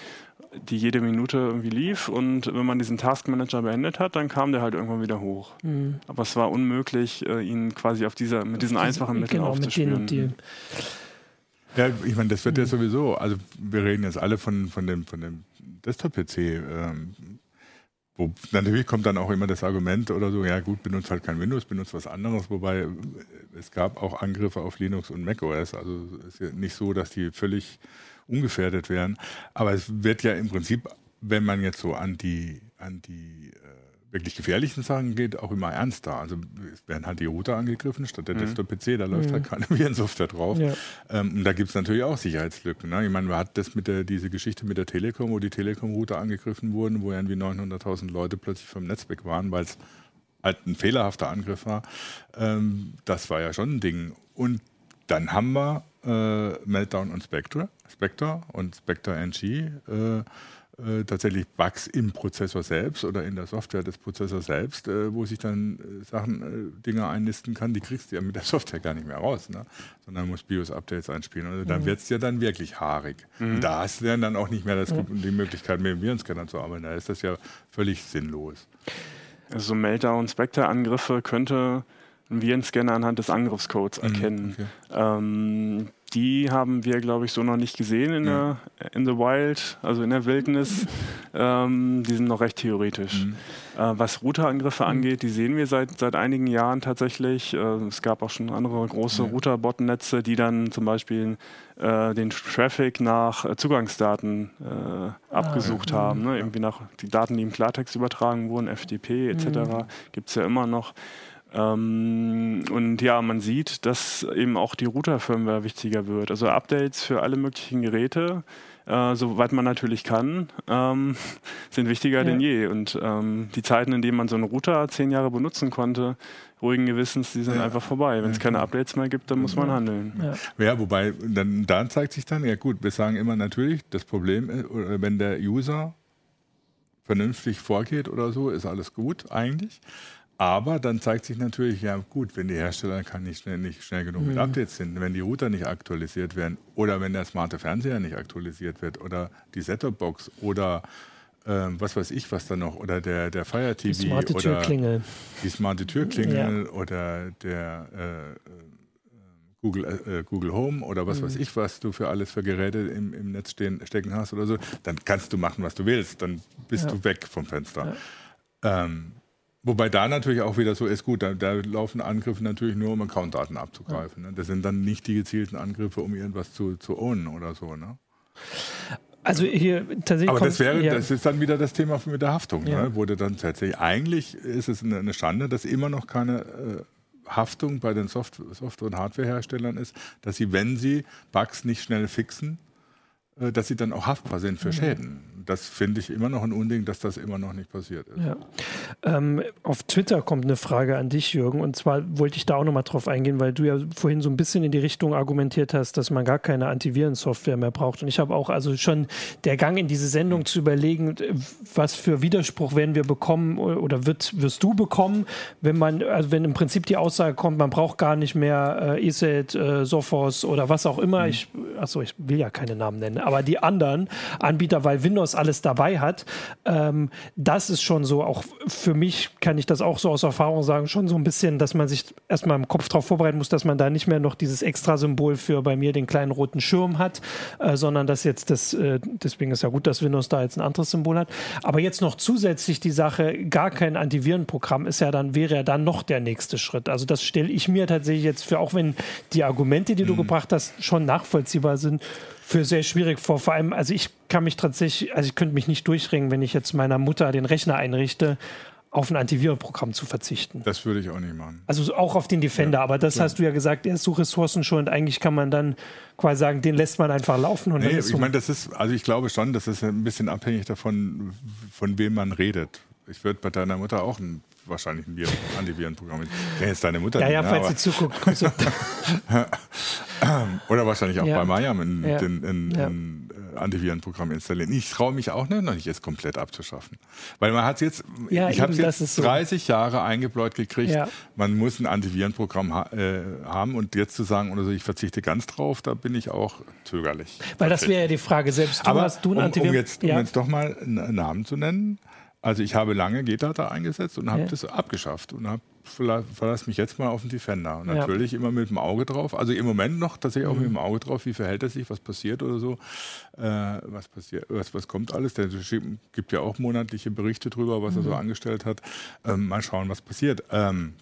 die jede Minute irgendwie lief und wenn man diesen Taskmanager beendet hat, dann kam der halt irgendwann wieder hoch. Mhm. Aber es war unmöglich, äh, ihn quasi auf dieser, mit diesen einfachen Mitteln genau, aufzuspüren. Mit den, ja, ich meine, das wird ja sowieso, also wir reden jetzt alle von, von dem, von dem Desktop-PC. Ähm, wo, natürlich kommt dann auch immer das Argument oder so, ja gut, benutzt halt kein Windows, benutzt was anderes, wobei es gab auch Angriffe auf Linux und macOS, also es ist ja nicht so, dass die völlig ungefährdet wären, aber es wird ja im Prinzip, wenn man jetzt so an die, an die wirklich gefährlichen Sachen geht, auch immer ernster. Also es werden halt die Router angegriffen statt der mhm. Desktop-PC, da läuft halt mhm. halt keine Virensoftware drauf. Ja. Ähm, und da gibt es natürlich auch Sicherheitslücken. Ne? Ich meine, man hat das mit der, diese Geschichte mit der Telekom, wo die Telekom-Router angegriffen wurden, wo irgendwie 900.000 Leute plötzlich vom Netz weg waren, weil es halt ein fehlerhafter Angriff war. Ähm, das war ja schon ein Ding. Und dann haben wir äh, Meltdown und Spectre, Spectre und Spectre NG äh, äh, tatsächlich Bugs im Prozessor selbst oder in der Software des Prozessors selbst, äh, wo sich dann äh, Sachen, äh, Dinge einnisten kann, die kriegst du ja mit der Software gar nicht mehr raus, ne? sondern musst BIOS-Updates einspielen. Also dann mhm. wird es ja dann wirklich haarig. Mhm. Und da hast du dann auch nicht mehr das, die Möglichkeit, mit dem Virenscanner zu arbeiten. Da ist das ja völlig sinnlos. Also Meltdown-Spectre-Angriffe könnte ein Virenscanner anhand des Angriffscodes mhm, erkennen. Okay. Ähm, die haben wir, glaube ich, so noch nicht gesehen in, ja. der, in the Wild, also in der Wildnis. ähm, die sind noch recht theoretisch. Mhm. Äh, was Routerangriffe mhm. angeht, die sehen wir seit, seit einigen Jahren tatsächlich. Äh, es gab auch schon andere große ja. Router-Botnetze, die dann zum Beispiel äh, den Traffic nach äh, Zugangsdaten äh, abgesucht ah, haben. Ne? Irgendwie nach die Daten, die im Klartext übertragen wurden, FTP etc. Mhm. gibt es ja immer noch. Ähm, und ja, man sieht, dass eben auch die Router-Firmware wichtiger wird. Also Updates für alle möglichen Geräte, äh, soweit man natürlich kann, ähm, sind wichtiger ja. denn je. Und ähm, die Zeiten, in denen man so einen Router zehn Jahre benutzen konnte, ruhigen Gewissens, die sind ja. einfach vorbei. Wenn es keine Updates mehr gibt, dann muss man handeln. Ja, ja wobei, dann, dann zeigt sich dann, ja gut, wir sagen immer natürlich, das Problem, ist, wenn der User vernünftig vorgeht oder so, ist alles gut eigentlich. Aber dann zeigt sich natürlich, ja gut, wenn die Hersteller kann nicht schnell, nicht schnell genug mit mhm. Updates sind, wenn die Router nicht aktualisiert werden oder wenn der smarte Fernseher nicht aktualisiert wird oder die Set-Top-Box oder ähm, was weiß ich, was da noch, oder der, der Fire TV die smarte oder Türklingel. die smarte Türklingel ja. oder der äh, äh Google, äh, Google Home oder was mhm. weiß ich, was du für alles für Geräte im, im Netz stehen, stecken hast oder so, dann kannst du machen, was du willst. Dann bist ja. du weg vom Fenster. Ja. Ähm, Wobei da natürlich auch wieder so ist, gut, da, da laufen Angriffe natürlich nur, um Accountdaten abzugreifen. Ne? Das sind dann nicht die gezielten Angriffe, um irgendwas zu, zu ownen oder so. Ne? Also hier tatsächlich. Aber das wäre, ja. das ist dann wieder das Thema mit der Haftung, ja. ne? wurde dann tatsächlich. Eigentlich ist es eine Schande, dass immer noch keine äh, Haftung bei den Soft Software- und Hardwareherstellern ist, dass sie, wenn sie Bugs nicht schnell fixen, dass sie dann auch haftbar sind für. Schäden. Das finde ich immer noch ein Unding, dass das immer noch nicht passiert ist. Ja. Ähm, auf Twitter kommt eine Frage an dich, Jürgen. Und zwar wollte ich da auch nochmal drauf eingehen, weil du ja vorhin so ein bisschen in die Richtung argumentiert hast, dass man gar keine Antivirensoftware mehr braucht. Und ich habe auch also schon der Gang in diese Sendung mhm. zu überlegen, was für Widerspruch werden wir bekommen oder wird, wirst du bekommen, wenn man, also wenn im Prinzip die Aussage kommt, man braucht gar nicht mehr äh, ESET, äh, Sophos oder was auch immer. Mhm. Ich, achso, ich will ja keine Namen nennen aber die anderen Anbieter, weil Windows alles dabei hat, ähm, das ist schon so, auch für mich kann ich das auch so aus Erfahrung sagen, schon so ein bisschen, dass man sich erstmal im Kopf darauf vorbereiten muss, dass man da nicht mehr noch dieses Extra-Symbol für bei mir den kleinen roten Schirm hat, äh, sondern dass jetzt das, äh, deswegen ist ja gut, dass Windows da jetzt ein anderes Symbol hat. Aber jetzt noch zusätzlich die Sache, gar kein Antivirenprogramm ist ja dann, wäre ja dann noch der nächste Schritt. Also das stelle ich mir tatsächlich jetzt für, auch wenn die Argumente, die du mhm. gebracht hast, schon nachvollziehbar sind, für sehr schwierig vor. Vor allem, also ich kann mich tatsächlich, also ich könnte mich nicht durchringen, wenn ich jetzt meiner Mutter den Rechner einrichte, auf ein Antivirenprogramm zu verzichten. Das würde ich auch nicht machen. Also auch auf den Defender, ja, aber das klar. hast du ja gesagt, er ist so ressourcenschonend. Eigentlich kann man dann quasi sagen, den lässt man einfach laufen. Und nee, ich so meine, das ist, also ich glaube schon, das ist ein bisschen abhängig davon, von wem man redet. Ich würde bei deiner Mutter auch ein wahrscheinlich ein Antivirenprogramm. Ja, jetzt deine Mutter. Ja, ja, falls sie zuguckt. Oder wahrscheinlich auch ja. bei Mayam ein, ja. ein, ja. ein äh, Antivirenprogramm installieren. Ich traue mich auch nicht, noch nicht es komplett abzuschaffen. Weil man hat jetzt, ich habe jetzt so. 30 Jahre eingebläut gekriegt, man muss ein Antivirenprogramm ha äh, haben und jetzt zu sagen, oder so, ich verzichte ganz drauf, da bin ich auch zögerlich. Weil das wäre ja die Frage, selbst du Aber hast du ein um, Antiviren... Um jetzt, um jetzt doch mal einen Namen zu nennen, also ich habe lange GData eingesetzt und habe ja. das abgeschafft und habe verlasse mich jetzt mal auf den Defender. Und natürlich ja. immer mit dem Auge drauf. Also im Moment noch tatsächlich auch mhm. mit dem Auge drauf, wie verhält er sich, was passiert oder so. Äh, was passiert, was, was kommt alles. Der gibt ja auch monatliche Berichte drüber, was mhm. er so mhm. angestellt hat. Ähm, mal schauen, was passiert. Ähm,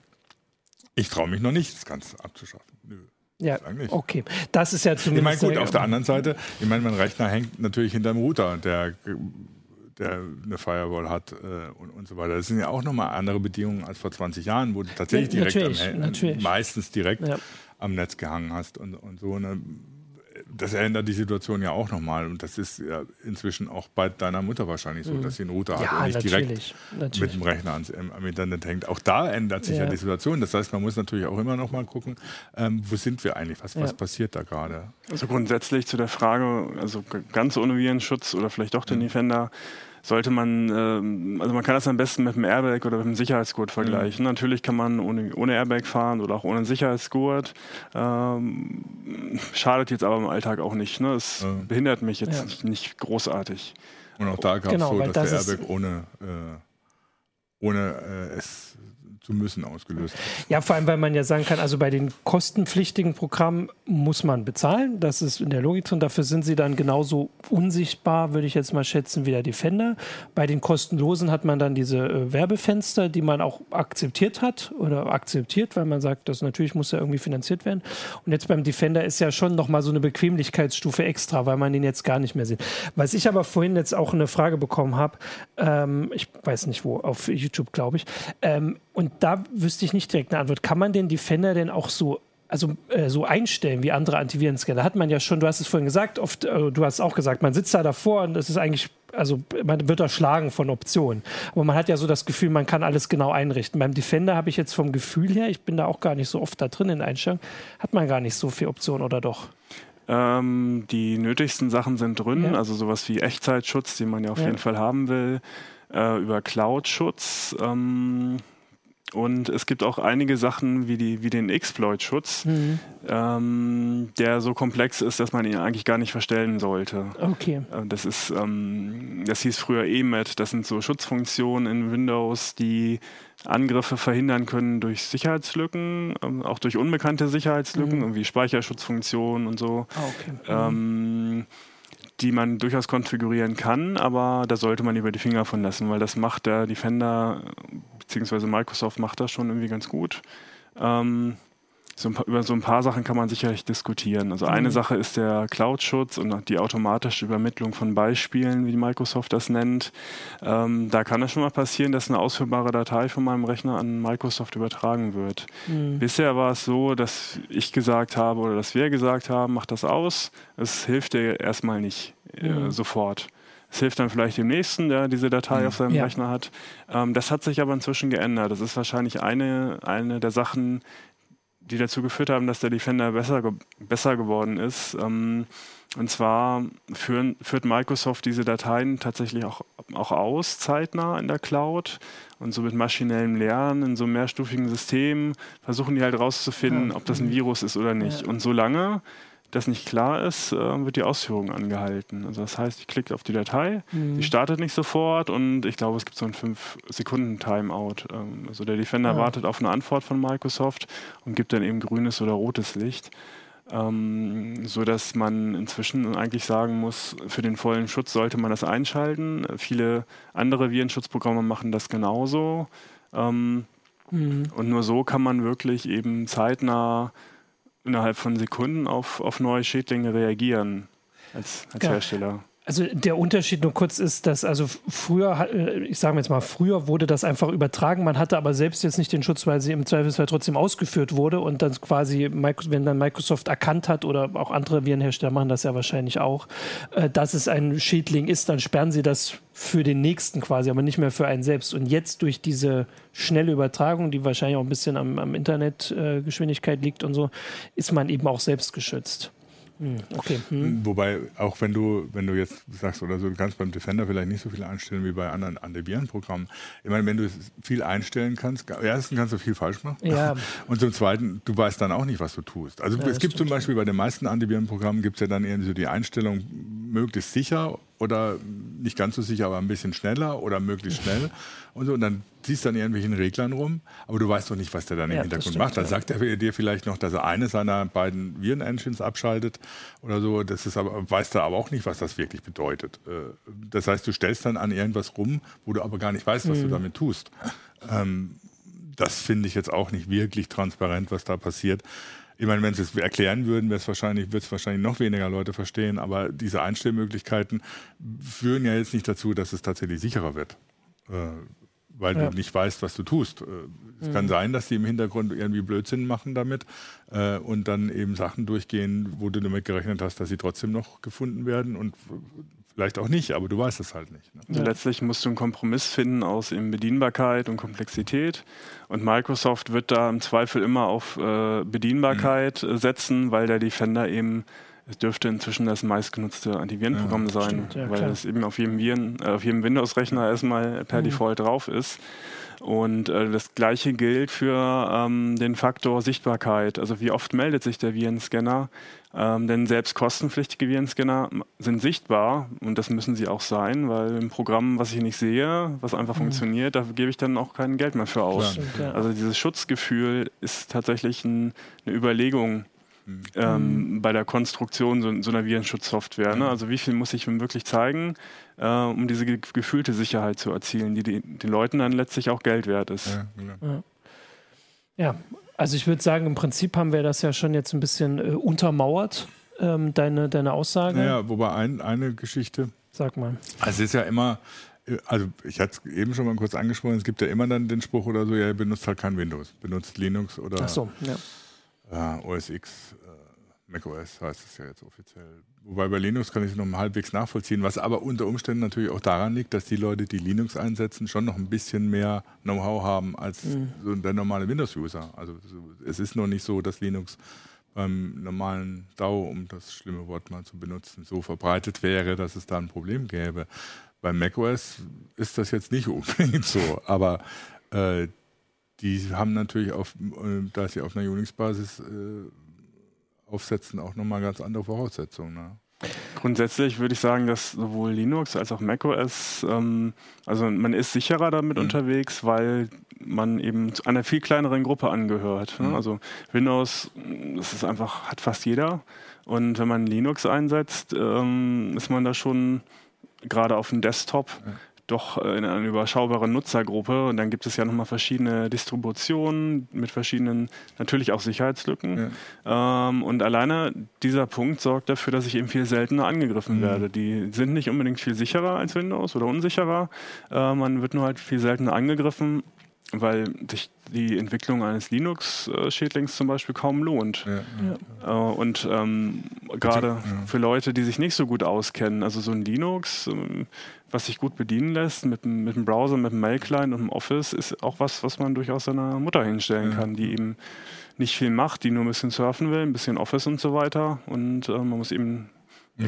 ich traue mich noch nicht, das Ganze abzuschaffen. Nö. Ja, okay. Das ist ja zumindest. Ich meine, gut, auf der anderen Seite, ich meine, mein Rechner hängt natürlich hinterm Router. Der der eine Firewall hat äh, und, und so weiter. Das sind ja auch nochmal andere Bedingungen als vor 20 Jahren, wo du tatsächlich direkt am, meistens direkt ja. am Netz gehangen hast und, und so. Ne? Das ändert die Situation ja auch nochmal. Und das ist ja inzwischen auch bei deiner Mutter wahrscheinlich so, mhm. dass sie einen Router ja, hat und nicht direkt natürlich. mit dem Rechner ans, am Internet hängt. Auch da ändert sich ja. ja. die Situation. Das heißt, man muss natürlich auch immer nochmal gucken, ähm, wo sind wir eigentlich? Was, was passiert da gerade? Also grundsätzlich zu der Frage, also ganz ohne Virenschutz oder vielleicht doch den mhm. Defender, sollte man, ähm, also man kann das am besten mit einem Airbag oder mit einem Sicherheitsgurt vergleichen. Mhm. Natürlich kann man ohne, ohne Airbag fahren oder auch ohne Sicherheitsgurt. Ähm, schadet jetzt aber im Alltag auch nicht. Ne? Es ja. behindert mich jetzt ja. nicht, nicht, großartig. Und auch da gab es genau, so, dass das der Airbag ohne, äh, ohne äh, es zu müssen ausgelöst. Ja, vor allem, weil man ja sagen kann, also bei den kostenpflichtigen Programmen muss man bezahlen. Das ist in der Logik drin. Dafür sind sie dann genauso unsichtbar, würde ich jetzt mal schätzen, wie der Defender. Bei den kostenlosen hat man dann diese äh, Werbefenster, die man auch akzeptiert hat oder akzeptiert, weil man sagt, das natürlich muss ja irgendwie finanziert werden. Und jetzt beim Defender ist ja schon nochmal so eine Bequemlichkeitsstufe extra, weil man den jetzt gar nicht mehr sieht. Was ich aber vorhin jetzt auch eine Frage bekommen habe, ähm, ich weiß nicht wo, auf YouTube glaube ich, ähm, und da wüsste ich nicht direkt eine Antwort. Kann man den Defender denn auch so also äh, so einstellen wie andere Antivirenscanner. Hat man ja schon, du hast es vorhin gesagt, oft, äh, du hast auch gesagt, man sitzt da davor und es ist eigentlich, also man wird erschlagen von Optionen. Aber man hat ja so das Gefühl, man kann alles genau einrichten. Beim Defender habe ich jetzt vom Gefühl her, ich bin da auch gar nicht so oft da drin in Einstellungen, hat man gar nicht so viel Optionen oder doch? Ähm, die nötigsten Sachen sind drin, ja. also sowas wie Echtzeitschutz, den man ja auf ja. jeden Fall haben will, äh, über Cloud-Schutz. Ähm, und es gibt auch einige Sachen wie, die, wie den Exploit-Schutz, mhm. ähm, der so komplex ist, dass man ihn eigentlich gar nicht verstellen sollte. Okay. Äh, das ist, ähm, das hieß früher EMET. Das sind so Schutzfunktionen in Windows, die Angriffe verhindern können durch Sicherheitslücken, ähm, auch durch unbekannte Sicherheitslücken, mhm. irgendwie Speicherschutzfunktionen und so. Ah, okay. Mhm. Ähm, die man durchaus konfigurieren kann, aber da sollte man lieber die Finger von lassen, weil das macht der Defender beziehungsweise Microsoft macht das schon irgendwie ganz gut. Ähm, so paar, über so ein paar Sachen kann man sicherlich diskutieren. Also eine mhm. Sache ist der Cloud-Schutz und die automatische Übermittlung von Beispielen, wie Microsoft das nennt. Ähm, da kann es schon mal passieren, dass eine ausführbare Datei von meinem Rechner an Microsoft übertragen wird. Mhm. Bisher war es so, dass ich gesagt habe oder dass wir gesagt haben, mach das aus. Es hilft dir erstmal nicht äh, mhm. sofort. Es hilft dann vielleicht dem Nächsten, der diese Datei mhm. auf seinem ja. Rechner hat. Ähm, das hat sich aber inzwischen geändert. Das ist wahrscheinlich eine, eine der Sachen, die dazu geführt haben, dass der Defender besser, ge besser geworden ist. Ähm, und zwar führen, führt Microsoft diese Dateien tatsächlich auch, auch aus, zeitnah in der Cloud. Und so mit maschinellem Lernen in so einem mehrstufigen System versuchen die halt rauszufinden, ja. ob das ein Virus ist oder nicht. Ja. Und solange das nicht klar ist, äh, wird die Ausführung angehalten. Also das heißt, ich klicke auf die Datei, mhm. die startet nicht sofort und ich glaube, es gibt so ein 5-Sekunden-Timeout. Ähm, also der Defender ja. wartet auf eine Antwort von Microsoft und gibt dann eben grünes oder rotes Licht. Ähm, so dass man inzwischen eigentlich sagen muss, für den vollen Schutz sollte man das einschalten. Viele andere Virenschutzprogramme machen das genauso. Ähm, mhm. Und nur so kann man wirklich eben zeitnah innerhalb von Sekunden auf, auf neue Schädlinge reagieren als, als ja. Hersteller. Also der Unterschied nur kurz ist, dass also früher, äh, ich sage jetzt mal, früher wurde das einfach übertragen, man hatte aber selbst jetzt nicht den Schutz, weil sie im Zweifelsfall trotzdem ausgeführt wurde und dann quasi, wenn dann Microsoft erkannt hat oder auch andere Virenhersteller machen das ja wahrscheinlich auch, äh, dass es ein Schädling ist, dann sperren sie das für den nächsten quasi, aber nicht mehr für einen selbst. Und jetzt durch diese schnelle Übertragung, die wahrscheinlich auch ein bisschen am, am Internetgeschwindigkeit liegt und so, ist man eben auch selbst geschützt. Hm, okay. Hm. Wobei, auch wenn du, wenn du jetzt sagst oder so, du kannst beim Defender vielleicht nicht so viel einstellen wie bei anderen Antivirenprogrammen. Ich meine, wenn du viel einstellen kannst, erstens kannst du viel falsch machen. Ja. Und zum Zweiten, du weißt dann auch nicht, was du tust. Also ja, es gibt zum Beispiel bei den meisten Antivirenprogrammen gibt es ja dann eher so die Einstellung, möglichst sicher oder nicht ganz so sicher, aber ein bisschen schneller oder möglichst schnell und so. Und dann ziehst du an irgendwelchen Reglern rum, aber du weißt doch nicht, was der dann im ja, Hintergrund stimmt, macht. Dann ja. sagt er dir vielleicht noch, dass er eine seiner beiden Viren-Engines abschaltet oder so. Das ist aber, weißt du aber auch nicht, was das wirklich bedeutet. Äh, das heißt, du stellst dann an irgendwas rum, wo du aber gar nicht weißt, was mhm. du damit tust. Ähm, das finde ich jetzt auch nicht wirklich transparent, was da passiert. Ich meine, wenn sie es erklären würden, wird es wahrscheinlich, wahrscheinlich noch weniger Leute verstehen. Aber diese Einstellmöglichkeiten führen ja jetzt nicht dazu, dass es tatsächlich sicherer wird. Äh, weil ja. du nicht weißt, was du tust. Äh, es mhm. kann sein, dass die im Hintergrund irgendwie Blödsinn machen damit äh, und dann eben Sachen durchgehen, wo du damit gerechnet hast, dass sie trotzdem noch gefunden werden und vielleicht auch nicht, aber du weißt es halt nicht. Ne? Letztlich musst du einen Kompromiss finden aus eben Bedienbarkeit und Komplexität und Microsoft wird da im Zweifel immer auf äh, Bedienbarkeit mhm. setzen, weil der Defender eben es dürfte inzwischen das meistgenutzte Antivirenprogramm ja, sein, stimmt, ja, weil es eben auf jedem, Viren, äh, auf jedem Windows-Rechner erstmal per mhm. Default drauf ist. Und äh, das gleiche gilt für ähm, den Faktor Sichtbarkeit. Also wie oft meldet sich der Virenscanner? Ähm, denn selbst kostenpflichtige Virenscanner sind sichtbar und das müssen sie auch sein, weil im Programm, was ich nicht sehe, was einfach mhm. funktioniert, da gebe ich dann auch kein Geld mehr für aus. Stimmt, ja. Also dieses Schutzgefühl ist tatsächlich ein, eine Überlegung mhm. ähm, bei der Konstruktion so, so einer Virenschutzsoftware. Ne? Also wie viel muss ich wirklich zeigen, äh, um diese ge gefühlte Sicherheit zu erzielen, die, die den Leuten dann letztlich auch Geld wert ist. Ja, genau. ja. also ich würde sagen, im Prinzip haben wir das ja schon jetzt ein bisschen äh, untermauert, ähm, deine, deine Aussage. Ja, wobei ein, eine Geschichte. Sag mal. Also es ist ja immer, äh, also ich hatte es eben schon mal kurz angesprochen, es gibt ja immer dann den Spruch oder so, ja, ihr benutzt halt kein Windows, benutzt Linux oder Ach so, ja äh, OS X, äh, macOS heißt es ja jetzt offiziell. Wobei bei Linux kann ich es noch mal halbwegs nachvollziehen, was aber unter Umständen natürlich auch daran liegt, dass die Leute, die Linux einsetzen, schon noch ein bisschen mehr Know-how haben als mhm. so der normale Windows-User. Also es ist noch nicht so, dass Linux beim normalen DAO, um das schlimme Wort mal zu benutzen, so verbreitet wäre, dass es da ein Problem gäbe. Bei macOS ist das jetzt nicht unbedingt so, aber äh, die haben natürlich, auf, äh, da sie auf einer Unix-Basis äh, aufsetzen, auch nochmal ganz andere Voraussetzungen. Ne? Grundsätzlich würde ich sagen, dass sowohl Linux als auch macOS, ähm, also man ist sicherer damit mhm. unterwegs, weil man eben einer viel kleineren Gruppe angehört. Ne? Mhm. Also Windows, das ist einfach, hat fast jeder. Und wenn man Linux einsetzt, ähm, ist man da schon gerade auf dem Desktop ja doch äh, in einer überschaubaren Nutzergruppe. Und dann gibt es ja nochmal verschiedene Distributionen mit verschiedenen, natürlich auch Sicherheitslücken. Ja. Ähm, und alleine dieser Punkt sorgt dafür, dass ich eben viel seltener angegriffen mhm. werde. Die sind nicht unbedingt viel sicherer als Windows oder unsicherer. Äh, man wird nur halt viel seltener angegriffen weil sich die Entwicklung eines Linux-Schädlings zum Beispiel kaum lohnt. Ja, ja. Äh, und ähm, gerade ja. für Leute, die sich nicht so gut auskennen, also so ein Linux, ähm, was sich gut bedienen lässt mit, mit dem Browser, mit dem Mail-Client und dem Office, ist auch was, was man durchaus seiner Mutter hinstellen kann, die eben nicht viel macht, die nur ein bisschen surfen will, ein bisschen Office und so weiter. Und äh, man muss eben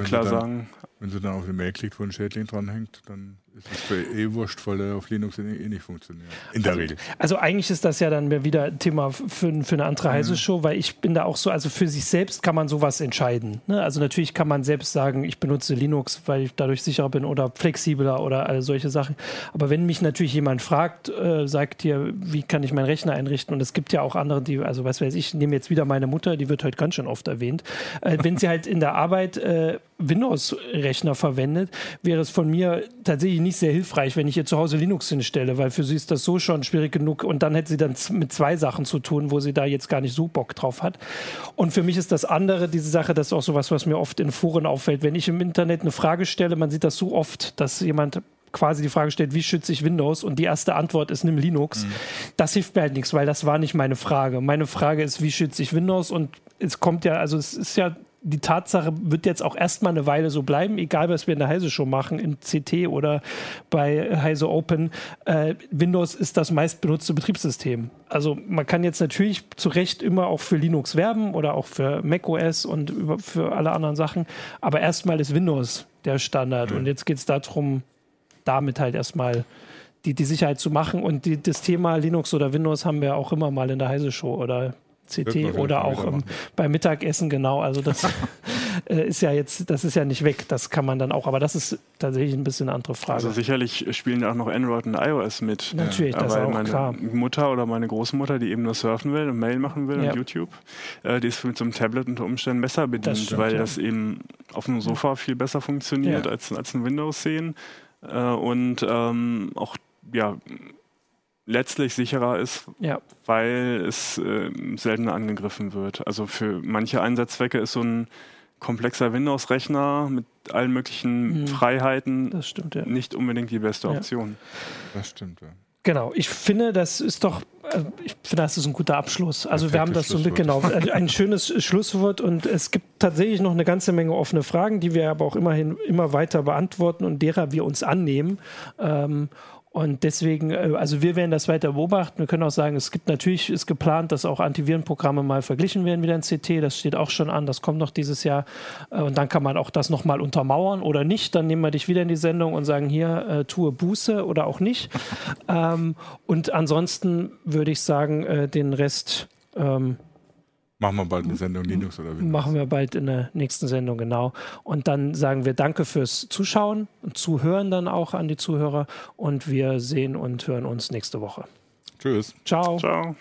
klar sagen. Wenn sie dann auf die Mail klickt, wo ein Schädling dranhängt, dann ist es für eh wurscht, weil der auf Linux eh nicht funktioniert. In der also, Regel. Also eigentlich ist das ja dann wieder Thema für, für eine andere heiße mhm. Show, weil ich bin da auch so, also für sich selbst kann man sowas entscheiden. Ne? Also natürlich kann man selbst sagen, ich benutze Linux, weil ich dadurch sicherer bin oder flexibler oder all solche Sachen. Aber wenn mich natürlich jemand fragt, äh, sagt hier, wie kann ich meinen Rechner einrichten? Und es gibt ja auch andere, die, also was weiß ich, nehme jetzt wieder meine Mutter, die wird heute ganz schön oft erwähnt. Äh, wenn sie halt in der Arbeit äh, Windows-Rechner verwendet, wäre es von mir tatsächlich nicht sehr hilfreich, wenn ich ihr zu Hause Linux hinstelle, weil für sie ist das so schon schwierig genug und dann hätte sie dann mit zwei Sachen zu tun, wo sie da jetzt gar nicht so Bock drauf hat. Und für mich ist das andere, diese Sache, das ist auch sowas, was mir oft in Foren auffällt. Wenn ich im Internet eine Frage stelle, man sieht das so oft, dass jemand quasi die Frage stellt, wie schütze ich Windows? Und die erste Antwort ist, nimm Linux. Mhm. Das hilft mir halt nichts, weil das war nicht meine Frage. Meine Frage ist, wie schütze ich Windows? Und es kommt ja, also es ist ja die Tatsache wird jetzt auch erstmal eine Weile so bleiben, egal was wir in der Heise Show machen, im CT oder bei Heise Open. Äh, Windows ist das meistbenutzte Betriebssystem. Also man kann jetzt natürlich zu Recht immer auch für Linux werben oder auch für macOS und für alle anderen Sachen, aber erstmal ist Windows der Standard mhm. und jetzt geht es darum, damit halt erstmal die, die Sicherheit zu machen und die, das Thema Linux oder Windows haben wir auch immer mal in der Heise Show oder CT oder auch ähm, beim Mittagessen, genau. Also das äh, ist ja jetzt, das ist ja nicht weg, das kann man dann auch, aber das ist tatsächlich ein bisschen eine andere Frage. Also sicherlich spielen auch noch Android und iOS mit. Natürlich, ja. das ist auch meine klar. Mutter oder meine Großmutter, die eben nur surfen will und Mail machen will ja. und YouTube, äh, die ist mit so einem Tablet unter Umständen besser bedient, stimmt, weil ja. das eben auf dem Sofa viel besser funktioniert als, als ein Windows 10 äh, und ähm, auch ja, letztlich sicherer ist, ja. weil es äh, seltener angegriffen wird. Also für manche Einsatzzwecke ist so ein komplexer Windows-Rechner mit allen möglichen mhm. Freiheiten stimmt, ja. nicht unbedingt die beste Option. Das stimmt, ja. Genau, ich finde, das ist doch, äh, ich finde, das ist ein guter Abschluss. Also wir haben das so mit, genau, ein schönes Schlusswort und es gibt tatsächlich noch eine ganze Menge offene Fragen, die wir aber auch immerhin immer weiter beantworten und derer wir uns annehmen. Ähm, und deswegen, äh, also wir werden das weiter beobachten. Wir können auch sagen, es gibt natürlich, ist geplant, dass auch Antivirenprogramme mal verglichen werden wieder in CT. Das steht auch schon an, das kommt noch dieses Jahr. Äh, und dann kann man auch das nochmal untermauern oder nicht. Dann nehmen wir dich wieder in die Sendung und sagen, hier, äh, tue Buße oder auch nicht. ähm, und ansonsten würde ich sagen, äh, den Rest ähm, Machen wir bald eine Sendung Linux oder Windows. Machen wir bald in der nächsten Sendung, genau. Und dann sagen wir Danke fürs Zuschauen und Zuhören dann auch an die Zuhörer. Und wir sehen und hören uns nächste Woche. Tschüss. Ciao. Ciao.